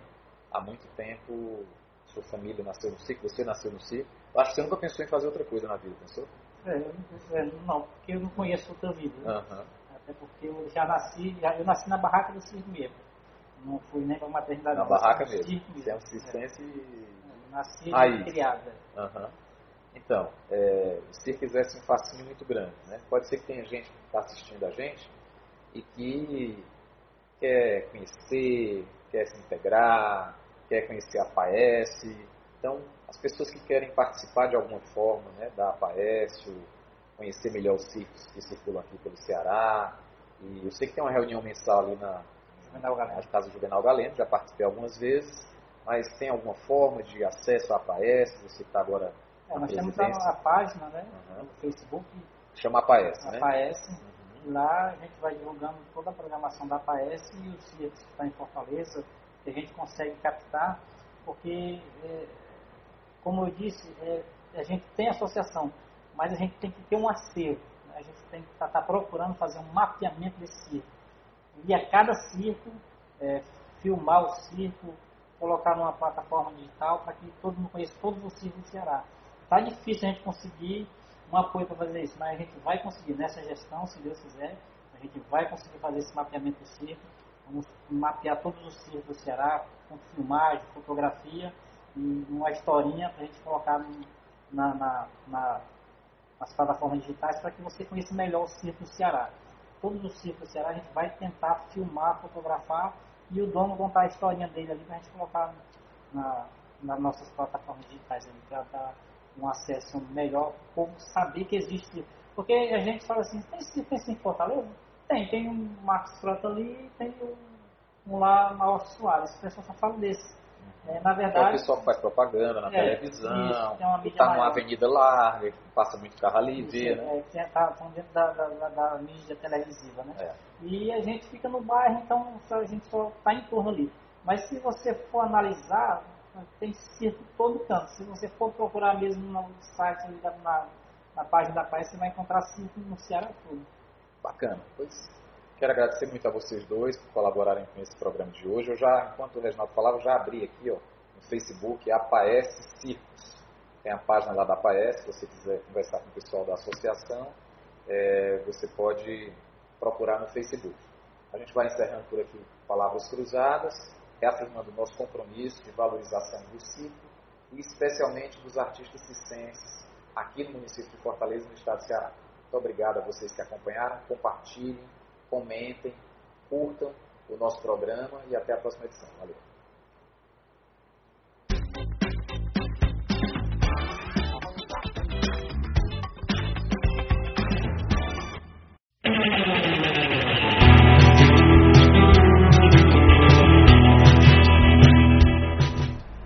há muito tempo, sua família nasceu no circo, você nasceu no circo. Eu acho que você nunca pensou em fazer outra coisa na vida, pensou?
É, é, não, porque eu não conheço outra vida. né?
Aham.
Até porque eu já nasci, eu nasci na barraca do circo mesmo. Não fui nem para maternidade.
Na barraca mesmo.
circo
Você é um
É.
circense.
Eu Nasci
Raiz.
e criada.
Aham. Então, é, o circo exerce um fascínio muito grande. Né? Pode ser que tenha gente que está assistindo a gente e que quer conhecer, quer se integrar, quer conhecer a PAES. Então, as pessoas que querem participar de alguma forma né, da APAES, conhecer melhor os circos que circulam aqui pelo Ceará. E eu sei que tem uma reunião mensal ali na,
Juvenal Galera.
na Casa Juvenal Galeno, já participei algumas vezes, mas tem alguma forma de acesso à APAES? Você está agora
É,
na
nós temos a página, né?
Aham.
No Facebook,
Chama
a
né?
PAES.
Uhum.
E lá a gente vai divulgando toda a programação da PAES e os circos que estão em Fortaleza, que a gente consegue captar, porque, é, como eu disse, é, a gente tem associação, mas a gente tem que ter um acervo. né? A gente tem que estar procurando fazer um mapeamento desse circo. E a cada circo, é, filmar o circo, colocar numa plataforma digital para que todo mundo conheça todos os circos do Ceará. Está difícil a gente conseguir um apoio para fazer isso, mas a gente vai conseguir nessa gestão, se Deus quiser, a gente vai conseguir fazer esse mapeamento do circo. Vamos mapear todos os circos do Ceará, com filmagem, fotografia e uma historinha para a gente colocar na, na- na- nas plataformas digitais para que você conheça melhor o circo do Ceará. Todos os circos do Ceará a gente vai tentar filmar, fotografar e o dono contar a historinha dele ali para a gente colocar na, nas nossas plataformas digitais para dar um acesso melhor, o povo saber que existe. Porque a gente fala assim, tem tem em Fortaleza? Tem, tem um Marcos Frota ali tem um, um lá, Maurício Soares. O pessoal só fala desse. É, na
É o
verdade,
pessoal que faz propaganda na
É,
televisão,
isso,
está numa avenida larga, passa muito carro ali e vê, né?
é, que estão dentro da, da, da, da mídia televisiva, né?
É.
E a gente fica no bairro, então a gente só está em torno ali. Mas se você for analisar, tem circo todo canto. Se você for procurar mesmo no site, na, na página da Paz, você vai encontrar circo no Ceará todo.
Bacana. Pois quero agradecer muito a vocês dois por colaborarem com esse programa de hoje. Eu já, enquanto o Reginaldo falava, eu já abri aqui ó, no Facebook a Paes Circos. Tem a página lá da Paes, se você quiser conversar com o pessoal da associação, é, você pode procurar no Facebook. A gente vai encerrando por aqui palavras cruzadas, reafirmando o nosso compromisso de valorização do circo e especialmente dos artistas circenses aqui no município de Fortaleza, no estado de Ceará. Muito obrigado a vocês que acompanharam. Compartilhem, comentem, curtam o nosso programa e até a próxima edição. Valeu!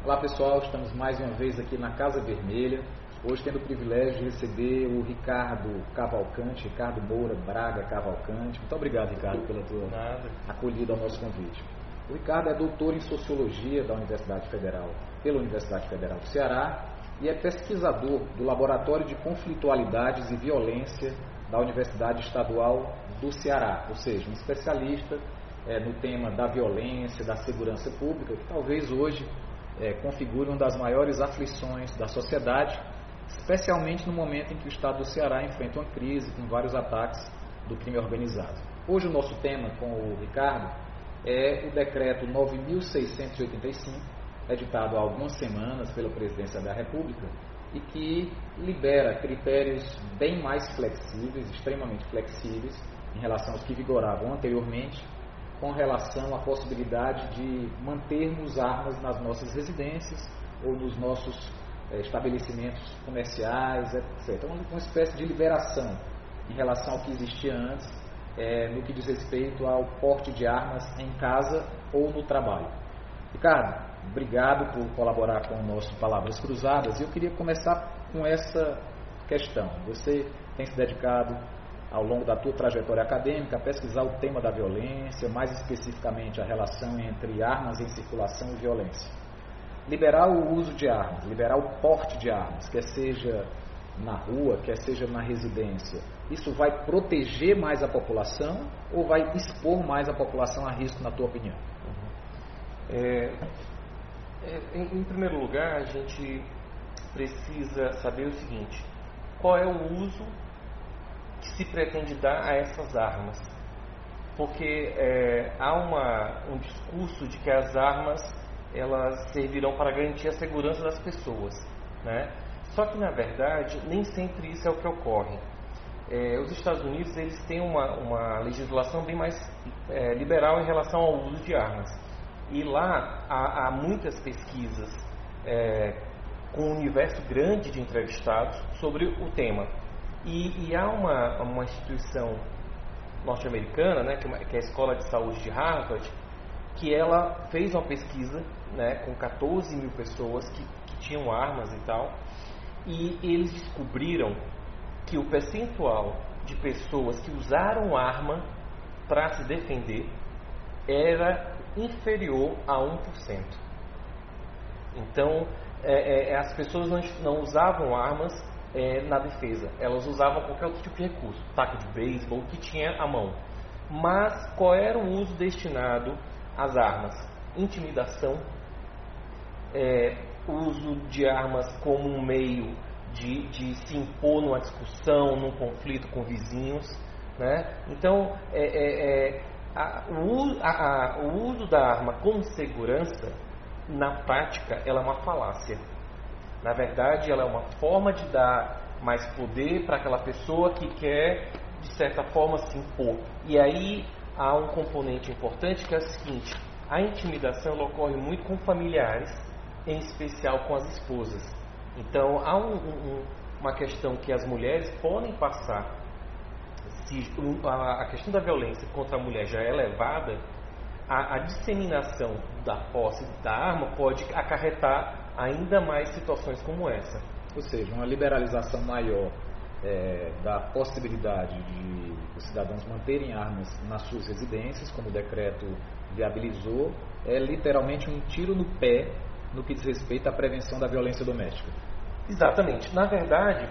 Olá
pessoal, estamos mais uma vez aqui na Casa Vermelha Hoje tendo o privilégio de receber o Ricardo Cavalcante, Ricardo Moura Braga Cavalcante. Muito obrigado, Ricardo, pela tua
Nada.
acolhida ao nosso convite. O Ricardo é doutor em Sociologia da Universidade Federal, pela Universidade Federal do Ceará, e é pesquisador do Laboratório de Conflitualidades e Violência da Universidade Estadual do Ceará, ou seja, um especialista é, no tema da violência, da segurança pública, que talvez hoje é, configure uma das maiores aflições da sociedade, especialmente no momento em que o Estado do Ceará enfrenta uma crise com vários ataques do crime organizado. Hoje o nosso tema com o Ricardo é o decreto 9.685, editado há algumas semanas pela Presidência da República, e que libera critérios bem mais flexíveis, extremamente flexíveis, em relação aos que vigoravam anteriormente, com relação à possibilidade de mantermos armas nas nossas residências ou nos nossos estabelecimentos comerciais, etc. Uma, uma espécie de liberação em relação ao que existia antes, é, no que diz respeito ao porte de armas em casa ou no trabalho. Ricardo, obrigado por colaborar com o nosso Palavras Cruzadas e eu queria começar com essa questão. Você tem se dedicado ao longo da tua trajetória acadêmica a pesquisar o tema da violência, mais especificamente a relação entre armas em circulação e violência. Liberar o uso de armas, liberar o porte de armas, quer seja na rua, quer seja na residência, isso vai proteger mais a população ou vai expor mais a população a risco, na tua opinião?
É, é, em, em primeiro lugar, a gente precisa saber o seguinte: qual é o uso que se pretende dar a essas armas? Porque é, há uma, um discurso de que as armas elas servirão para garantir a segurança das pessoas, né? Só que na verdade nem sempre isso é o que ocorre. É, os Estados Unidos eles têm uma, uma legislação bem mais é, liberal em relação ao uso de armas. E lá há, há muitas pesquisas é, com um universo grande de entrevistados sobre o tema. E, e há uma, uma instituição norte-americana, né, que, é a Escola de Saúde de Harvard, que ela fez uma pesquisa né, com 14 mil pessoas que, que tinham armas e tal, e eles descobriram que o percentual de pessoas que usaram arma para se defender era inferior a 1%. Então, é, é, as pessoas não, não usavam armas é, na defesa, elas usavam qualquer outro tipo de recurso, taco de beisebol, que tinha à mão. Mas qual era o uso destinado às armas? Intimidação, é, uso de armas como um meio de, de, se impor numa discussão, num conflito com vizinhos. Né? Então, é, é, é a, o, a, o, uso da arma com segurança, na prática, ela é uma falácia. Na verdade, ela é uma forma de dar mais poder para aquela pessoa que quer, de certa forma, se impor. E aí há um componente importante que é o seguinte: a intimidação ocorre muito com familiares, em especial com as esposas. Então há um, um, uma questão que as mulheres podem passar. Se a questão da violência contra a mulher já é elevada, a, a disseminação da posse da arma pode acarretar ainda mais situações como essa.
Ou seja, uma liberalização maior é, da possibilidade de os cidadãos manterem armas nas suas residências, como o decreto viabilizou, é literalmente um tiro no pé no que diz respeito à prevenção da violência doméstica.
Exatamente. Na verdade,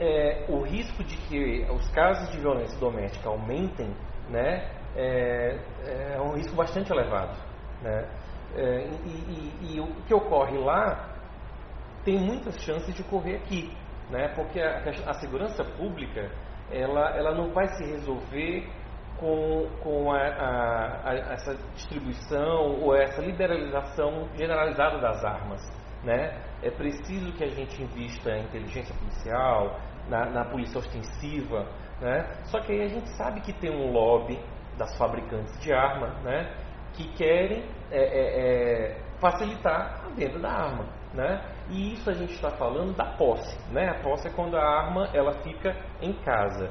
é, o risco de que os casos de violência doméstica aumentem né, é, é um risco bastante elevado. Né? É, e, e, e, o que ocorre lá tem muitas chances de ocorrer aqui, né? porque a, a segurança pública ela, ela não vai se resolver com, com a, a, a, essa distribuição ou essa liberalização generalizada das armas. Né? É preciso que a gente invista em inteligência policial, na, na polícia ostensiva, né? só que aí a gente sabe que tem um lobby das fabricantes de arma né? que querem é, é, é, facilitar a venda da arma. Né? E isso a gente está falando da posse. Né? A posse é quando a arma ela fica em casa.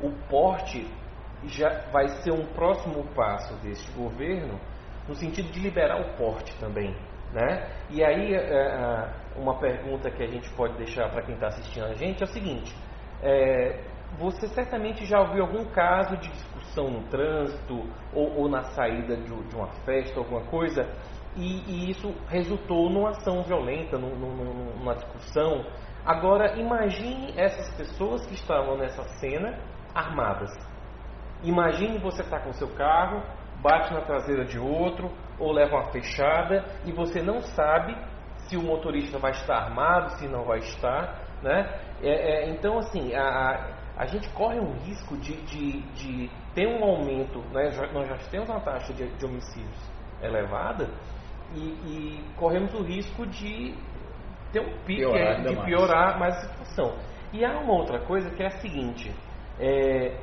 O porte já vai ser um próximo passo deste governo no sentido de liberar o porte também. Né? E aí, é, é, uma pergunta que a gente pode deixar para quem está assistindo a gente é o seguinte: é, você certamente já ouviu algum caso de discussão no trânsito ou, ou na saída de, de, uma festa, alguma coisa, e, e isso resultou numa ação violenta, num, num, numa discussão. Agora, imagine essas pessoas que estavam nessa cena armadas. Imagine você estar tá com seu carro, bate na traseira de outro ou leva uma fechada e você não sabe se o motorista vai estar armado, se não vai estar, né? É, é, então, assim, a, a, gente corre um risco de, de, de ter um aumento, né? Já, nós já temos uma taxa de, de homicídios elevada e, e, corremos o risco de ter um pique, piorar de piorar mais. mais a situação. E há uma outra coisa que é a seguinte, é,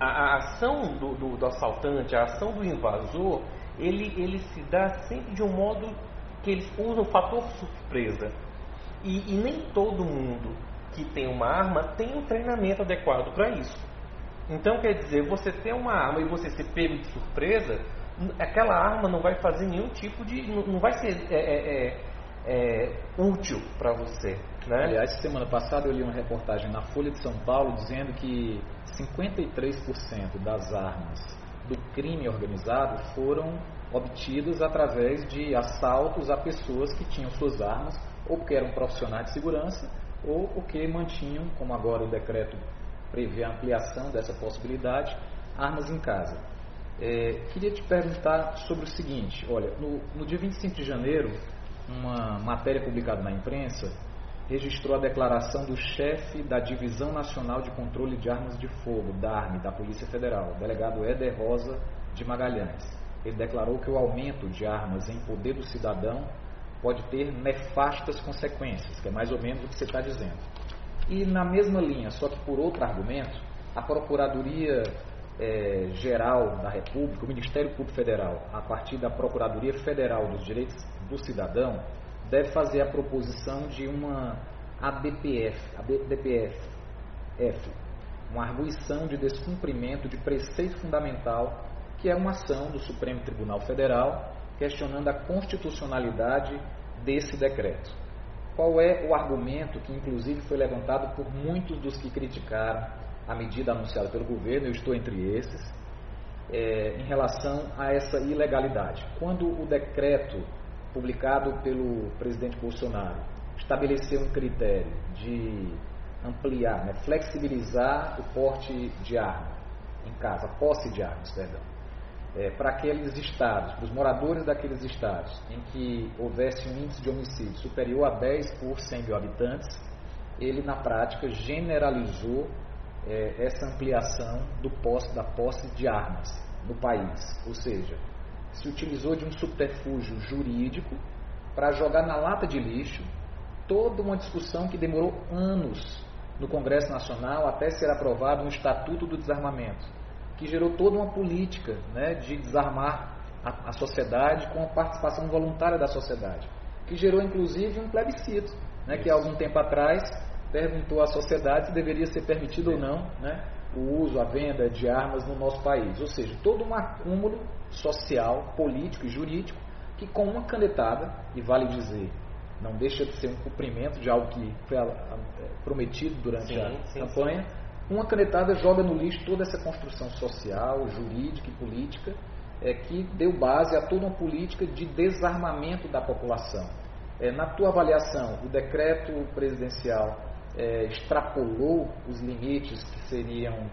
a, a, ação do, do, do assaltante, a ação do invasor, ele, ele se dá sempre de um modo que eles usam o fator surpresa. E, e nem todo mundo que tem uma arma tem um treinamento adequado para isso. Então, quer dizer, você ter uma arma e você ser pego de surpresa, aquela arma não vai fazer nenhum tipo de. não vai ser é, é, é, útil para você. Né?
Aliás, semana passada eu li uma reportagem na Folha de São Paulo dizendo que 53% das armas do crime organizado foram obtidas através de assaltos a pessoas que tinham suas armas, ou porque eram profissionais de segurança, ou porque mantinham, como agora o decreto prevê a ampliação dessa possibilidade, armas em casa. É, queria te perguntar sobre o seguinte: olha, no, no dia 25 de janeiro, uma matéria publicada na imprensa registrou a declaração do chefe da Divisão Nacional de Controle de Armas de Fogo, DARME, da Polícia Federal, delegado Éder Rosa de Magalhães. Ele declarou que o aumento de armas em poder do cidadão pode ter nefastas consequências, que é mais ou menos o que você está dizendo. E na mesma linha, só que por outro argumento, a Procuradoria é, Geral da República, o Ministério Público Federal, a partir da Procuradoria Federal dos Direitos do Cidadão, deve fazer a proposição de uma ADPF, ADPF, F, uma arguição de descumprimento de preceito fundamental, que é uma ação do Supremo Tribunal Federal questionando a constitucionalidade desse decreto. Qual é o argumento que, inclusive, foi levantado por muitos dos que criticaram a medida anunciada pelo governo, eu estou entre esses, é, em relação a essa ilegalidade? Quando o decreto publicado pelo presidente Bolsonaro, estabeleceu um critério de ampliar, né, flexibilizar o porte de arma em casa, posse de armas, perdão, é, para aqueles estados, para os moradores daqueles estados em que houvesse um índice de homicídio superior a 10 por 100 mil habitantes, ele na prática generalizou é, essa ampliação do posse, da posse de armas no país, ou seja, se utilizou de um subterfúgio jurídico para jogar na lata de lixo toda uma discussão que demorou anos no Congresso Nacional até ser aprovado um Estatuto do Desarmamento, que gerou toda uma política né, de desarmar a, a sociedade com a participação voluntária da sociedade, que gerou inclusive um plebiscito, né, que há algum tempo atrás perguntou à sociedade se deveria ser permitido ou não né, o uso, a venda de armas no nosso país. Ou seja, todo um acúmulo social, político e jurídico que com uma canetada, e vale dizer, não deixa de ser um cumprimento de algo que foi é, prometido durante sim, a sim, campanha, sim. uma canetada joga no lixo toda essa construção social, jurídica e política é, que deu base a toda uma política de desarmamento da população. É, na tua avaliação, o decreto presidencial é, extrapolou os limites que seriam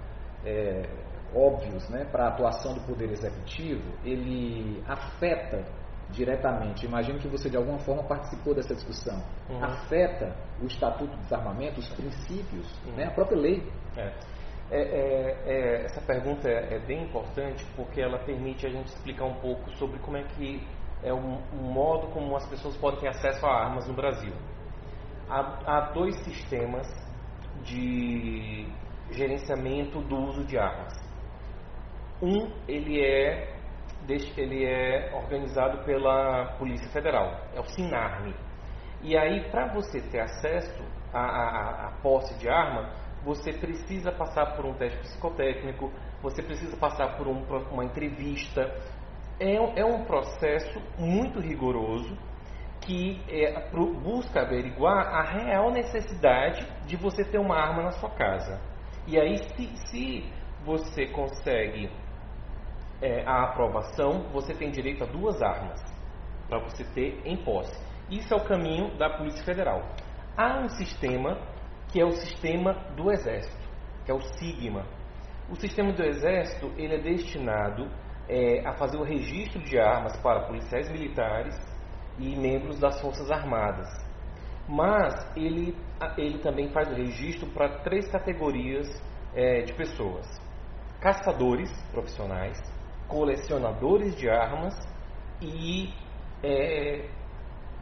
é, óbvios né, para a atuação do Poder Executivo, ele afeta diretamente, imagino que você de alguma forma participou dessa discussão, uhum. afeta o Estatuto do Desarmamento, os princípios, uhum. né, a própria lei.
É. É, é, é essa pergunta é, é, bem importante porque ela permite a gente explicar um pouco sobre como é que é o, o modo como as pessoas podem ter acesso a armas no Brasil. Há, há dois sistemas de gerenciamento do uso de armas. Um, ele é, ele é organizado pela Polícia Federal, é o SINARME. E aí, para você ter acesso à, à, à posse de arma, você precisa passar por um teste psicotécnico, você precisa passar por um, uma entrevista. É, é um processo muito rigoroso que é, pro, busca averiguar a real necessidade de você ter uma arma na sua casa. E aí, se, se você consegue é, a aprovação, você tem direito a duas armas para você ter em posse. Isso é o caminho da Polícia Federal. Há um sistema que é o sistema do Exército, que é o SIGMA. O sistema do Exército ele é destinado é, a fazer o registro de armas para policiais militares e membros das Forças Armadas. Mas ele, ele também faz o registro para três categorias é, de pessoas: caçadores profissionais, colecionadores de armas e é,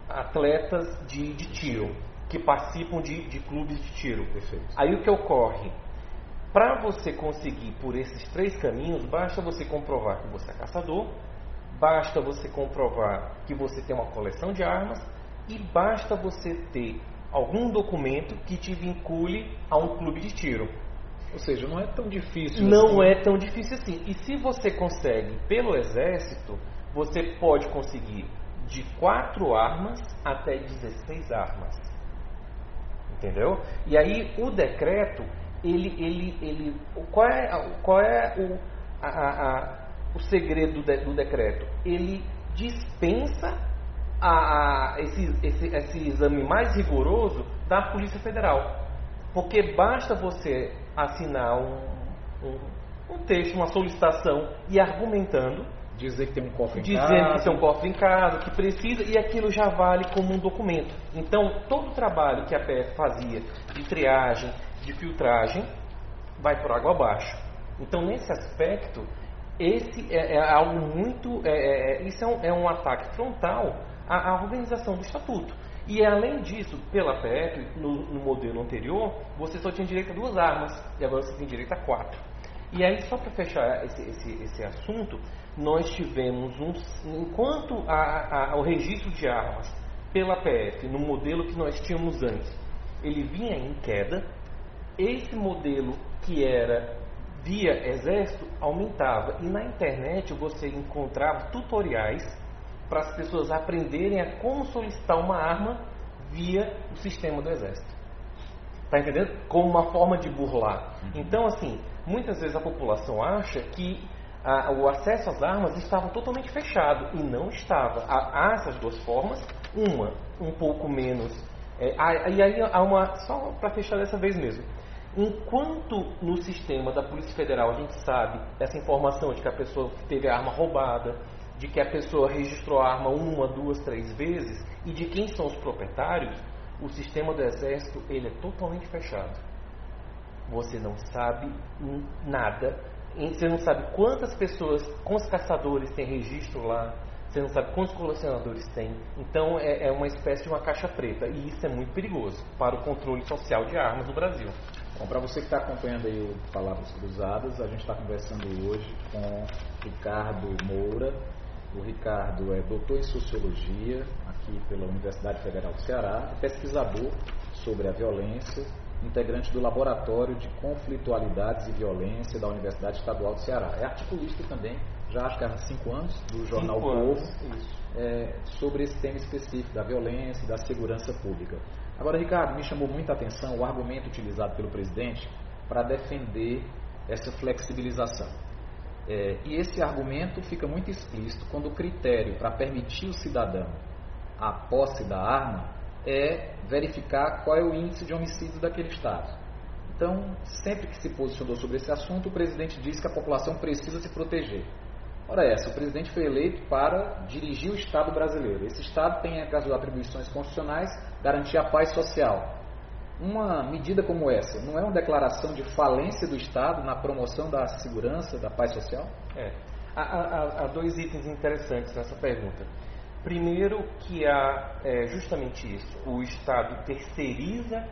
atletas de, de, tiro, que participam de, de clubes de tiro.
Perfeito.
Aí o que ocorre? Para você conseguir por esses três caminhos, basta você comprovar que você é caçador, basta você comprovar que você tem uma coleção de armas e basta você ter algum documento que te vincule a um clube de tiro.
Ou seja, não é tão difícil.
Não
assim.
é tão difícil assim. E se você consegue pelo exército, você pode conseguir de 4 armas até 16 armas. Entendeu? E aí o decreto, ele, ele, ele, qual é, qual é o, a, a, o segredo do decreto? Ele dispensa a, a esse, esse, esse exame mais rigoroso da Polícia Federal. Porque basta você assinar um, um, um texto, uma solicitação e argumentando
Dizer que tem um cofre em
dizendo
casa.
que tem um cofre em casa, que precisa, e aquilo já vale como um documento. Então, todo o trabalho que a PF fazia de triagem, de filtragem, vai por água abaixo. Então, nesse aspecto, esse é, é algo muito. É, é, isso é um, é um ataque frontal à, à organização do Estatuto. E além disso, pela PF, no, no modelo anterior, você só tinha direito a duas armas, e agora você tem direito a quatro. E aí, só para fechar esse, esse, esse, assunto, nós tivemos um. Enquanto a, a, o registro de armas pela PF, no modelo que nós tínhamos antes, ele vinha em queda, esse modelo que era via exército aumentava. E na internet você encontrava tutoriais para as pessoas aprenderem a como solicitar uma arma via o sistema do exército. Está entendendo? Como uma forma de burlar. Então, assim, muitas vezes a população acha que a, o acesso às armas estava totalmente fechado e não estava. Há, há essas duas formas, uma um pouco menos. É, e aí há uma só para fechar dessa vez mesmo. Enquanto no sistema da Polícia Federal a gente sabe essa informação de que a pessoa teve a arma roubada, de que a pessoa registrou a arma uma, duas, três vezes e de quem são os proprietários, o sistema do Exército ele é totalmente fechado. Você não sabe nada, você não sabe quantas pessoas, quantos caçadores tem registro lá, você não sabe quantos colecionadores tem. Então é, é uma espécie de uma caixa preta e isso é muito perigoso para o controle social de armas no Brasil.
Bom, para você que está acompanhando aí o Palavras Cruzadas, a gente está conversando hoje com Ricardo Moura. O Ricardo é doutor em Sociologia, aqui pela Universidade Federal do Ceará, pesquisador sobre a violência, integrante do Laboratório de Conflitualidades e Violência da Universidade Estadual do Ceará. É articulista também, já acho que há cinco anos, do jornal
Cinco
Povo,
anos,
é, sobre esse tema específico da violência e da segurança pública. Agora, Ricardo, me chamou muita atenção o argumento utilizado pelo presidente para defender essa flexibilização. É, e esse argumento fica muito explícito quando o critério para permitir o cidadão a posse da arma é verificar qual é o índice de homicídios daquele estado. Então, sempre que se posicionou sobre esse assunto, o presidente disse que a população precisa se proteger. Ora essa, o presidente foi eleito para dirigir o Estado brasileiro. Esse Estado tem as suas atribuições constitucionais, garantir a paz social. Uma medida como essa não é uma declaração de falência do Estado na promoção da segurança, da paz social?
É. Há, há, há dois itens interessantes nessa pergunta. Primeiro, que há é, justamente isso: o Estado terceiriza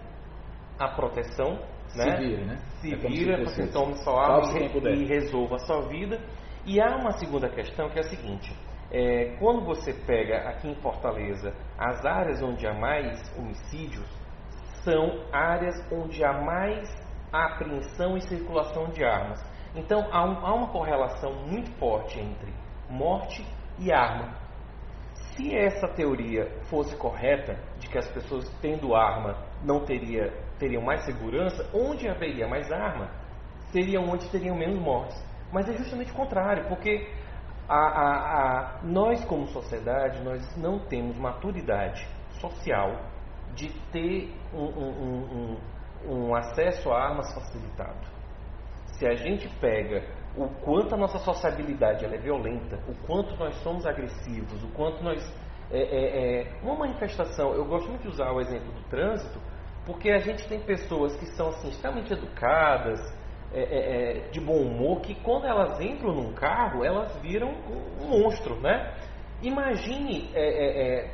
a proteção,
Se
né?
vire, né?
Se
É
vira para que tome sua arma
quem
e, e resolva a sua vida. E há uma segunda questão que é a seguinte: é, quando você pega aqui em Fortaleza as áreas onde há mais homicídios, são áreas onde há mais apreensão e circulação de armas. Então há, um- há uma correlação muito forte entre morte e arma. Se essa teoria fosse correta, de que as pessoas tendo arma não teria, teriam mais segurança, onde haveria mais arma, seria onde teriam menos mortes. Mas é justamente o contrário, porque a, a, a, nós como sociedade, nós não temos maturidade social de ter um, um, um, um acesso a armas facilitado. Se a gente pega o quanto a nossa sociabilidade é violenta, o quanto nós somos agressivos, o quanto nós. É, é, é, uma manifestação, eu gosto muito de usar o exemplo do trânsito, porque a gente tem pessoas que são assim, extremamente educadas, é, é, é de bom humor, que quando elas entram num carro, elas viram um, monstro, né? Imagine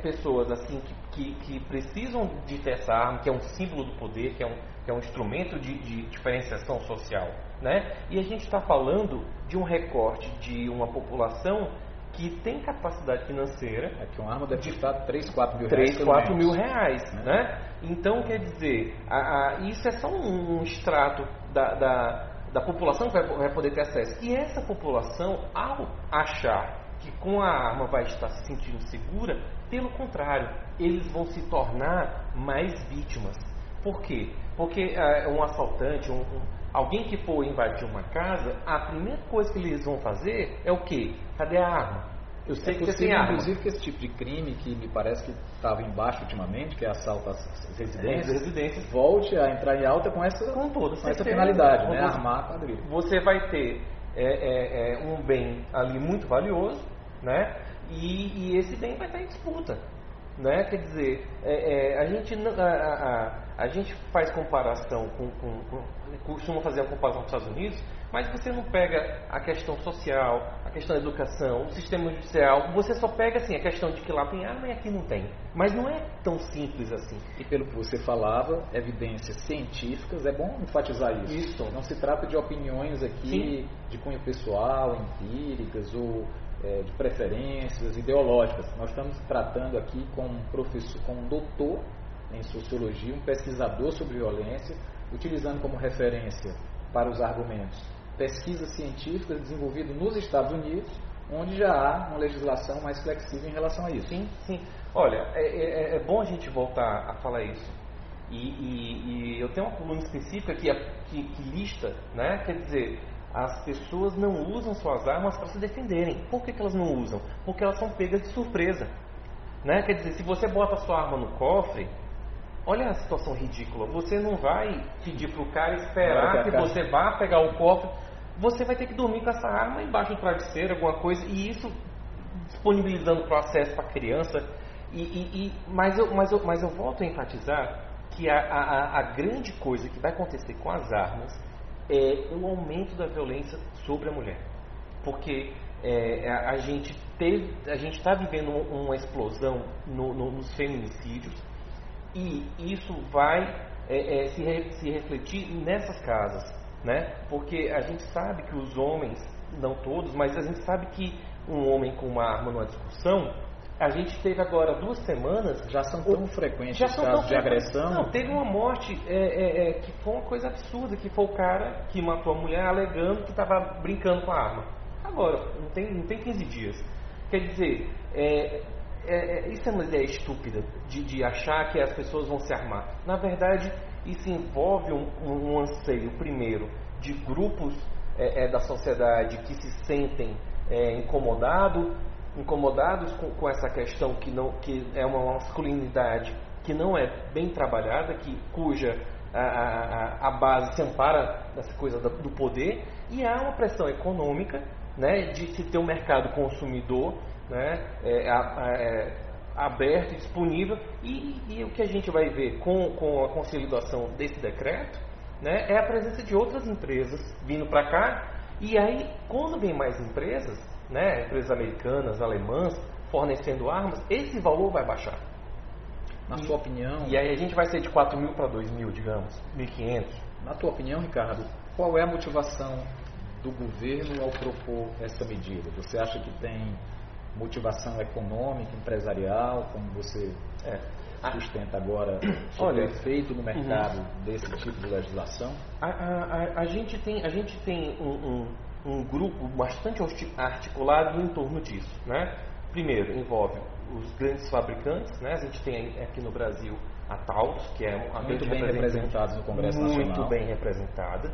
pessoas assim que, que, que, precisam de ter essa arma, que é um símbolo do poder, que é um, que é um instrumento de, de diferenciação social né? E a gente está falando de um recorte de uma população que tem capacidade financeira.
É que uma arma deve custar 3, 4 mil
3, reais. 4 mil reais. Né? né? Então, quer dizer, a, a, isso é só um, um extrato da, da, da, população que vai, vai poder ter acesso. E essa população, ao achar que com a arma vai estar se sentindo segura, pelo contrário, eles vão se tornar mais vítimas. Por quê? Porque uh, um assaltante, um, um Alguém que for invadir uma casa, a primeira coisa que eles vão fazer é o quê? Cadê a arma?
Eu sei é que você tem arma. Inclusive que esse tipo de crime que me parece que estava embaixo ultimamente, que é assalto às residências, é, residências, volte a entrar em alta com essa, com toda com essa finalidade, né? Armar a quadrilha.
Você vai ter é, é, é, um bem ali muito valioso, né? E, e esse bem vai estar em disputa. Né? Quer dizer, é, é, a, gente, a, a, a, gente faz comparação com, com, com, costuma fazer a comparação com os Estados Unidos, mas você não pega a questão social, a questão da educação, o sistema judicial, você só pega assim, a questão de que lá tem arma e aqui não tem. Mas não é tão simples assim.
E pelo que você falava, evidências científicas, é bom enfatizar isso. Isso. Não se trata de opiniões aqui Sim. de cunho pessoal, empíricas ou é, de preferências ideológicas. Nós estamos tratando aqui com um professor, com um doutor em sociologia, um pesquisador sobre violência, utilizando como referência para os argumentos pesquisas científicas desenvolvidas nos Estados Unidos, onde já há uma legislação mais flexível em relação a isso.
Sim, sim. Olha, é, é, é bom a gente voltar a falar isso. E, e, e eu tenho uma coluna específica que, que, que lista, né? quer dizer, as pessoas não usam suas armas para se defenderem. Por que, que, elas não usam? Porque elas são pegas de surpresa. Né? Quer dizer, se você bota a sua arma no cofre, olha a situação ridícula. Você não vai pedir para o cara esperar que você vá pegar o cofre. Você vai ter que dormir com essa arma embaixo do travesseiro, alguma coisa, e isso disponibilizando o acesso para a criança. E, e, e, mas, eu, mas, eu, mas eu volto a enfatizar que a, a, a grande coisa que vai acontecer com as armas é o aumento da violência sobre a mulher. Porque é, a, a, gente a gente está vivendo uma explosão no, no, nos feminicídios e isso vai é, é, se, re, se refletir nessas casas, né? Porque a gente sabe que os homens, não todos, mas a gente sabe que um homem com uma arma numa discussão a gente teve agora duas semanas.
Já são tão frequentes já são casos de agressão?
Não, teve uma morte é, é, é, que foi uma coisa absurda, que foi o cara que matou a mulher alegando que estava brincando com a arma. Agora, não tem, não tem 15 dias. Quer dizer, é, é, é, isso é uma ideia estúpida de, de, achar que as pessoas vão se armar. Na verdade, isso envolve um, um, anseio, primeiro, de grupos da sociedade que se sentem incomodados incomodados com, com, essa questão que, não, que é uma masculinidade que não é bem trabalhada, que, cuja a, a, a base se ampara nessa coisa do poder, e há uma pressão econômica né, de se ter um mercado consumidor né, é, é, aberto disponível, e, e, o que a gente vai ver com, com a consolidação desse decreto né, é a presença de outras empresas vindo para cá, e aí, quando vem mais empresas, né, empresas americanas, alemãs, fornecendo armas, esse valor vai baixar.
Na e, sua opinião.
E aí a gente vai ser de 4 mil para 2 mil, digamos, 1.500.
Na tua opinião, Ricardo, qual é a motivação do governo ao propor essa medida? Você acha que tem motivação econômica, empresarial, como você é. sustenta agora Olha, o efeito no mercado uhum. desse tipo de legislação?
A, a, a, gente tem, a gente tem um, um um grupo bastante articulado em torno disso, né? primeiro, envolve os grandes fabricantes, né? A gente tem aqui no Brasil a Taurus, que é a
Muito bem representados no Congresso
muito
Nacional.
bem representada.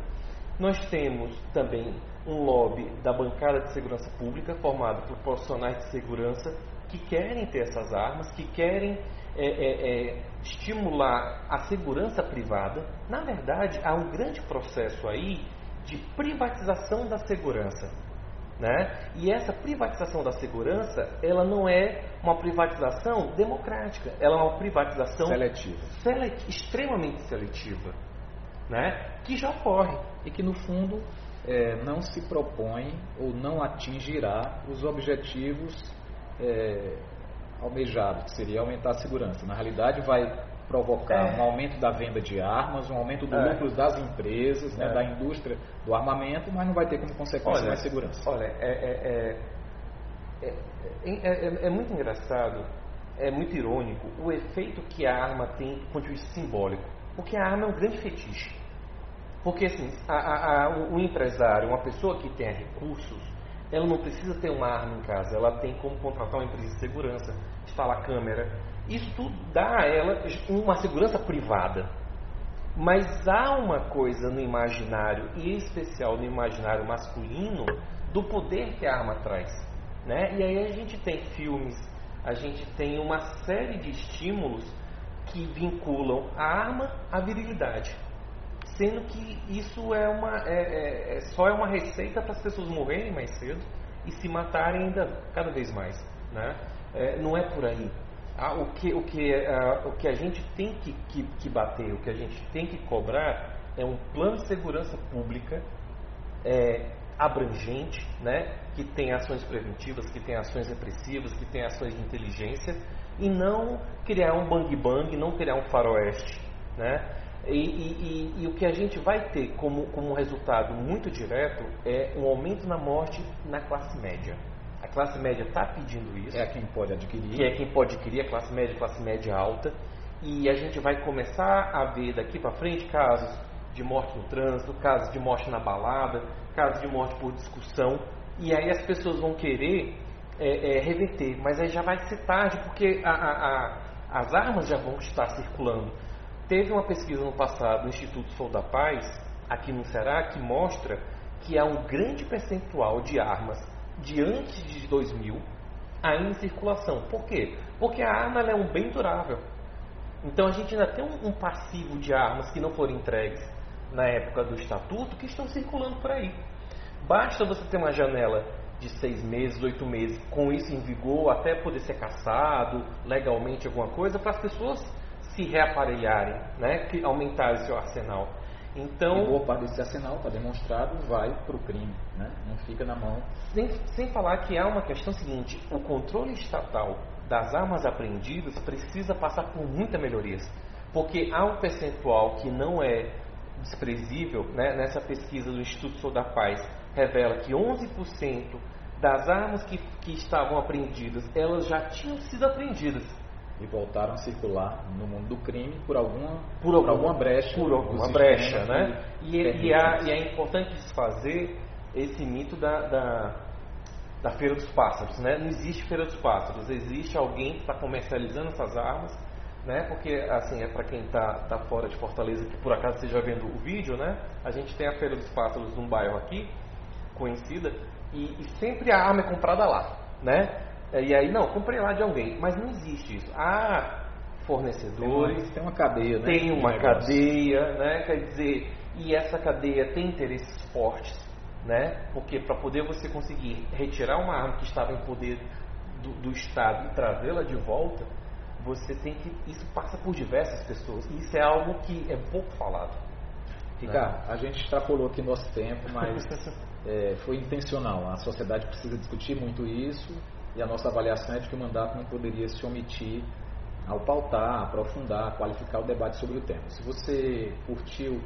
Nós temos também um lobby da bancada de segurança pública, formado por profissionais de segurança que querem ter essas armas, que querem é, é, é, estimular a segurança privada. Na verdade, há um grande processo aí de privatização da segurança. Né? E essa privatização da segurança, ela não é uma privatização democrática, ela é uma privatização
Seletiva.
sele- extremamente seletiva, né? que já ocorre.
E que, no fundo, é, não se propõe ou não atingirá os objetivos é, almejados, que seria aumentar a segurança. Na realidade, vai provocar
É.
um aumento da venda de armas, um aumento do
É.
lucro das empresas, né,
É.
da indústria do armamento, mas não vai ter como consequência mais segurança.
Olha, é, é- é- é- é- é- é muito engraçado, é muito irônico o efeito que a arma tem do ponto de vista simbólico. Porque a arma é um grande fetiche. Porque assim, a- a- o empresário, uma pessoa que tenha recursos, ela não precisa ter uma arma em casa, ela tem como contratar uma empresa de segurança, instalar câmera. Isso tudo dá a ela uma segurança privada. Mas há uma coisa no imaginário, e em especial no imaginário masculino, do poder que a arma traz. Né? E aí a gente tem filmes, a gente tem uma série de estímulos que vinculam a arma à virilidade. Sendo que isso é uma, é, é- é- só é uma receita para as pessoas morrerem mais cedo e se matarem ainda cada vez mais. Né? É, não é por aí. Ah, o, que, o, que, ah, o que a gente tem que, que, que bater, o que a gente tem que cobrar é um plano de segurança pública é, abrangente, né, que tem ações preventivas, que tem ações repressivas, que tem ações de inteligência, e não criar um bang bang, não criar um faroeste. Né? E, e- e- e o que a gente vai ter como, como resultado muito direto é um aumento na morte na classe média. A classe média está pedindo isso
É quem pode adquirir.
que é quem pode adquirir, a classe média, classe média alta, e a gente vai começar a ver daqui para frente casos de morte no trânsito, casos de morte na balada, casos de morte por discussão, e aí as pessoas vão querer é, é, reverter, mas aí já vai ser tarde, porque a- a- a- as armas já vão estar circulando. Teve uma pesquisa no passado do Instituto Sou da Paz, aqui no Ceará, que mostra que há um grande percentual de armas de antes de 2000 ainda em circulação. Por quê? Porque a arma é um bem durável. Então a gente ainda tem um, um passivo de armas que não foram entregues na época do estatuto que estão circulando por aí. Basta você ter uma janela de seis meses, oito meses, com isso em vigor, até poder ser caçado legalmente alguma coisa, para as pessoas se reaparelharem, né? que aumentarem seu arsenal.
E
Então,
boa parte desse arsenal, está demonstrado, vai para o crime, né? não fica na mão.
Sem, sem falar que há uma questão seguinte: o controle estatal das armas apreendidas precisa passar por muitas melhorias. Porque há um percentual que não é desprezível, né? nessa pesquisa do Instituto Sou da Paz, revela que 11% das armas que, que estavam apreendidas, elas já tinham sido apreendidas.
E voltaram a circular no mundo do crime por alguma,
por alguma,
alguma brecha.
Por alguma brecha, né? E,
permite
e, há-
isso.
e é importante desfazer esse mito da, da, da Feira dos Pássaros, né? Não existe Feira dos Pássaros, existe alguém que está comercializando essas armas, né? Porque, assim, é para quem está tá fora de Fortaleza, que por acaso esteja vendo o vídeo, né? A gente tem a Feira dos Pássaros num bairro aqui, conhecida, e, e sempre a arma é comprada lá, né? E aí, não, comprei lá de alguém, mas não existe isso. Há fornecedores,
Tem uma cadeia, né?
tem uma
negócio.
cadeia, né? Quer dizer, e essa cadeia tem interesses fortes, né? Porque para poder você conseguir retirar uma arma que estava em poder do, do Estado e trazê-la de volta, você tem que isso passa por diversas pessoas. E isso é algo que é pouco falado.
Ricardo, a gente extrapolou aqui nosso tempo, mas <laughs> é, foi intencional. A sociedade precisa discutir muito isso e a nossa avaliação é de que o mandato não poderia se omitir ao pautar, aprofundar, qualificar o debate sobre o tema. Se você curtiu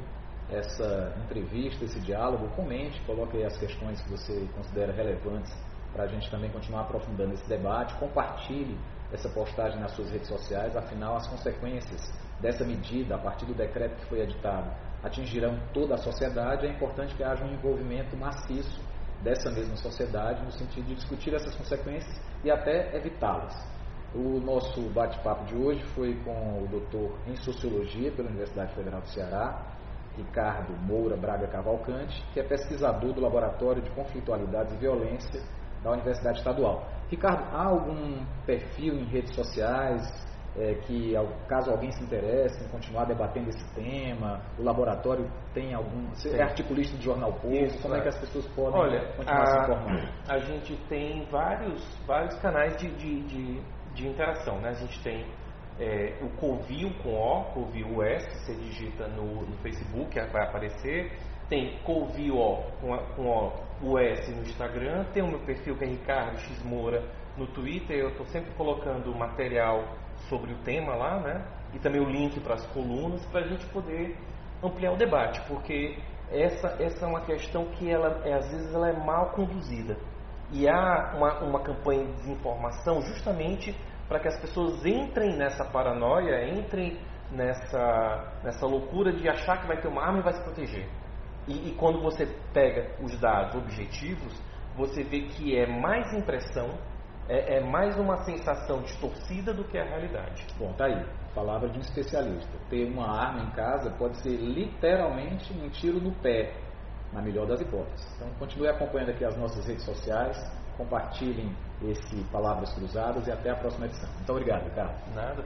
essa entrevista, esse diálogo, comente, coloque aí as questões que você considera relevantes para a gente também continuar aprofundando esse debate, compartilhe essa postagem nas suas redes sociais, afinal as consequências dessa medida, a partir do decreto que foi editado, atingirão toda a sociedade, é importante que haja um envolvimento maciço dessa mesma sociedade, no sentido de discutir essas consequências e até evitá-las. O nosso bate-papo de hoje foi com o doutor em Sociologia pela Universidade Federal do Ceará, Ricardo Moura Braga Cavalcante, que é pesquisador do Laboratório de Conflitualidades e Violência da Universidade Estadual. Ricardo, há algum perfil em redes sociais é, que, caso alguém se interesse em continuar debatendo esse tema, o laboratório tem algum. Você é articulista do Jornal Isso, como é. é que as pessoas podem
Olha,
continuar a, se informando?
A gente tem vários, vários canais de, de, de, de interação. Né? A gente tem é, o Covil com O, Covil S, você digita no, no Facebook, vai aparecer. Tem Covil O com, com o, o S no Instagram. Tem o meu perfil que é Ricardo X Moura no Twitter. Eu estou sempre colocando material sobre o tema lá, né? E também o link para as colunas para a gente poder ampliar o debate, porque essa, essa é uma questão que ela, é, às vezes ela é mal conduzida. E há uma, uma campanha de desinformação justamente para que as pessoas entrem nessa paranoia, entrem nessa, nessa loucura de achar que vai ter uma arma e vai se proteger. E, e quando você pega os dados objetivos, você vê que é mais impressão, é, é, mais uma sensação distorcida do que a realidade.
Bom, tá aí. Palavra de um especialista. Ter uma arma em casa pode ser literalmente um tiro no pé, na melhor das hipóteses. Então, continue acompanhando aqui as nossas redes sociais compartilhem esse Palavras Cruzadas e até a próxima edição. Muito obrigado, Ricardo.
Nada.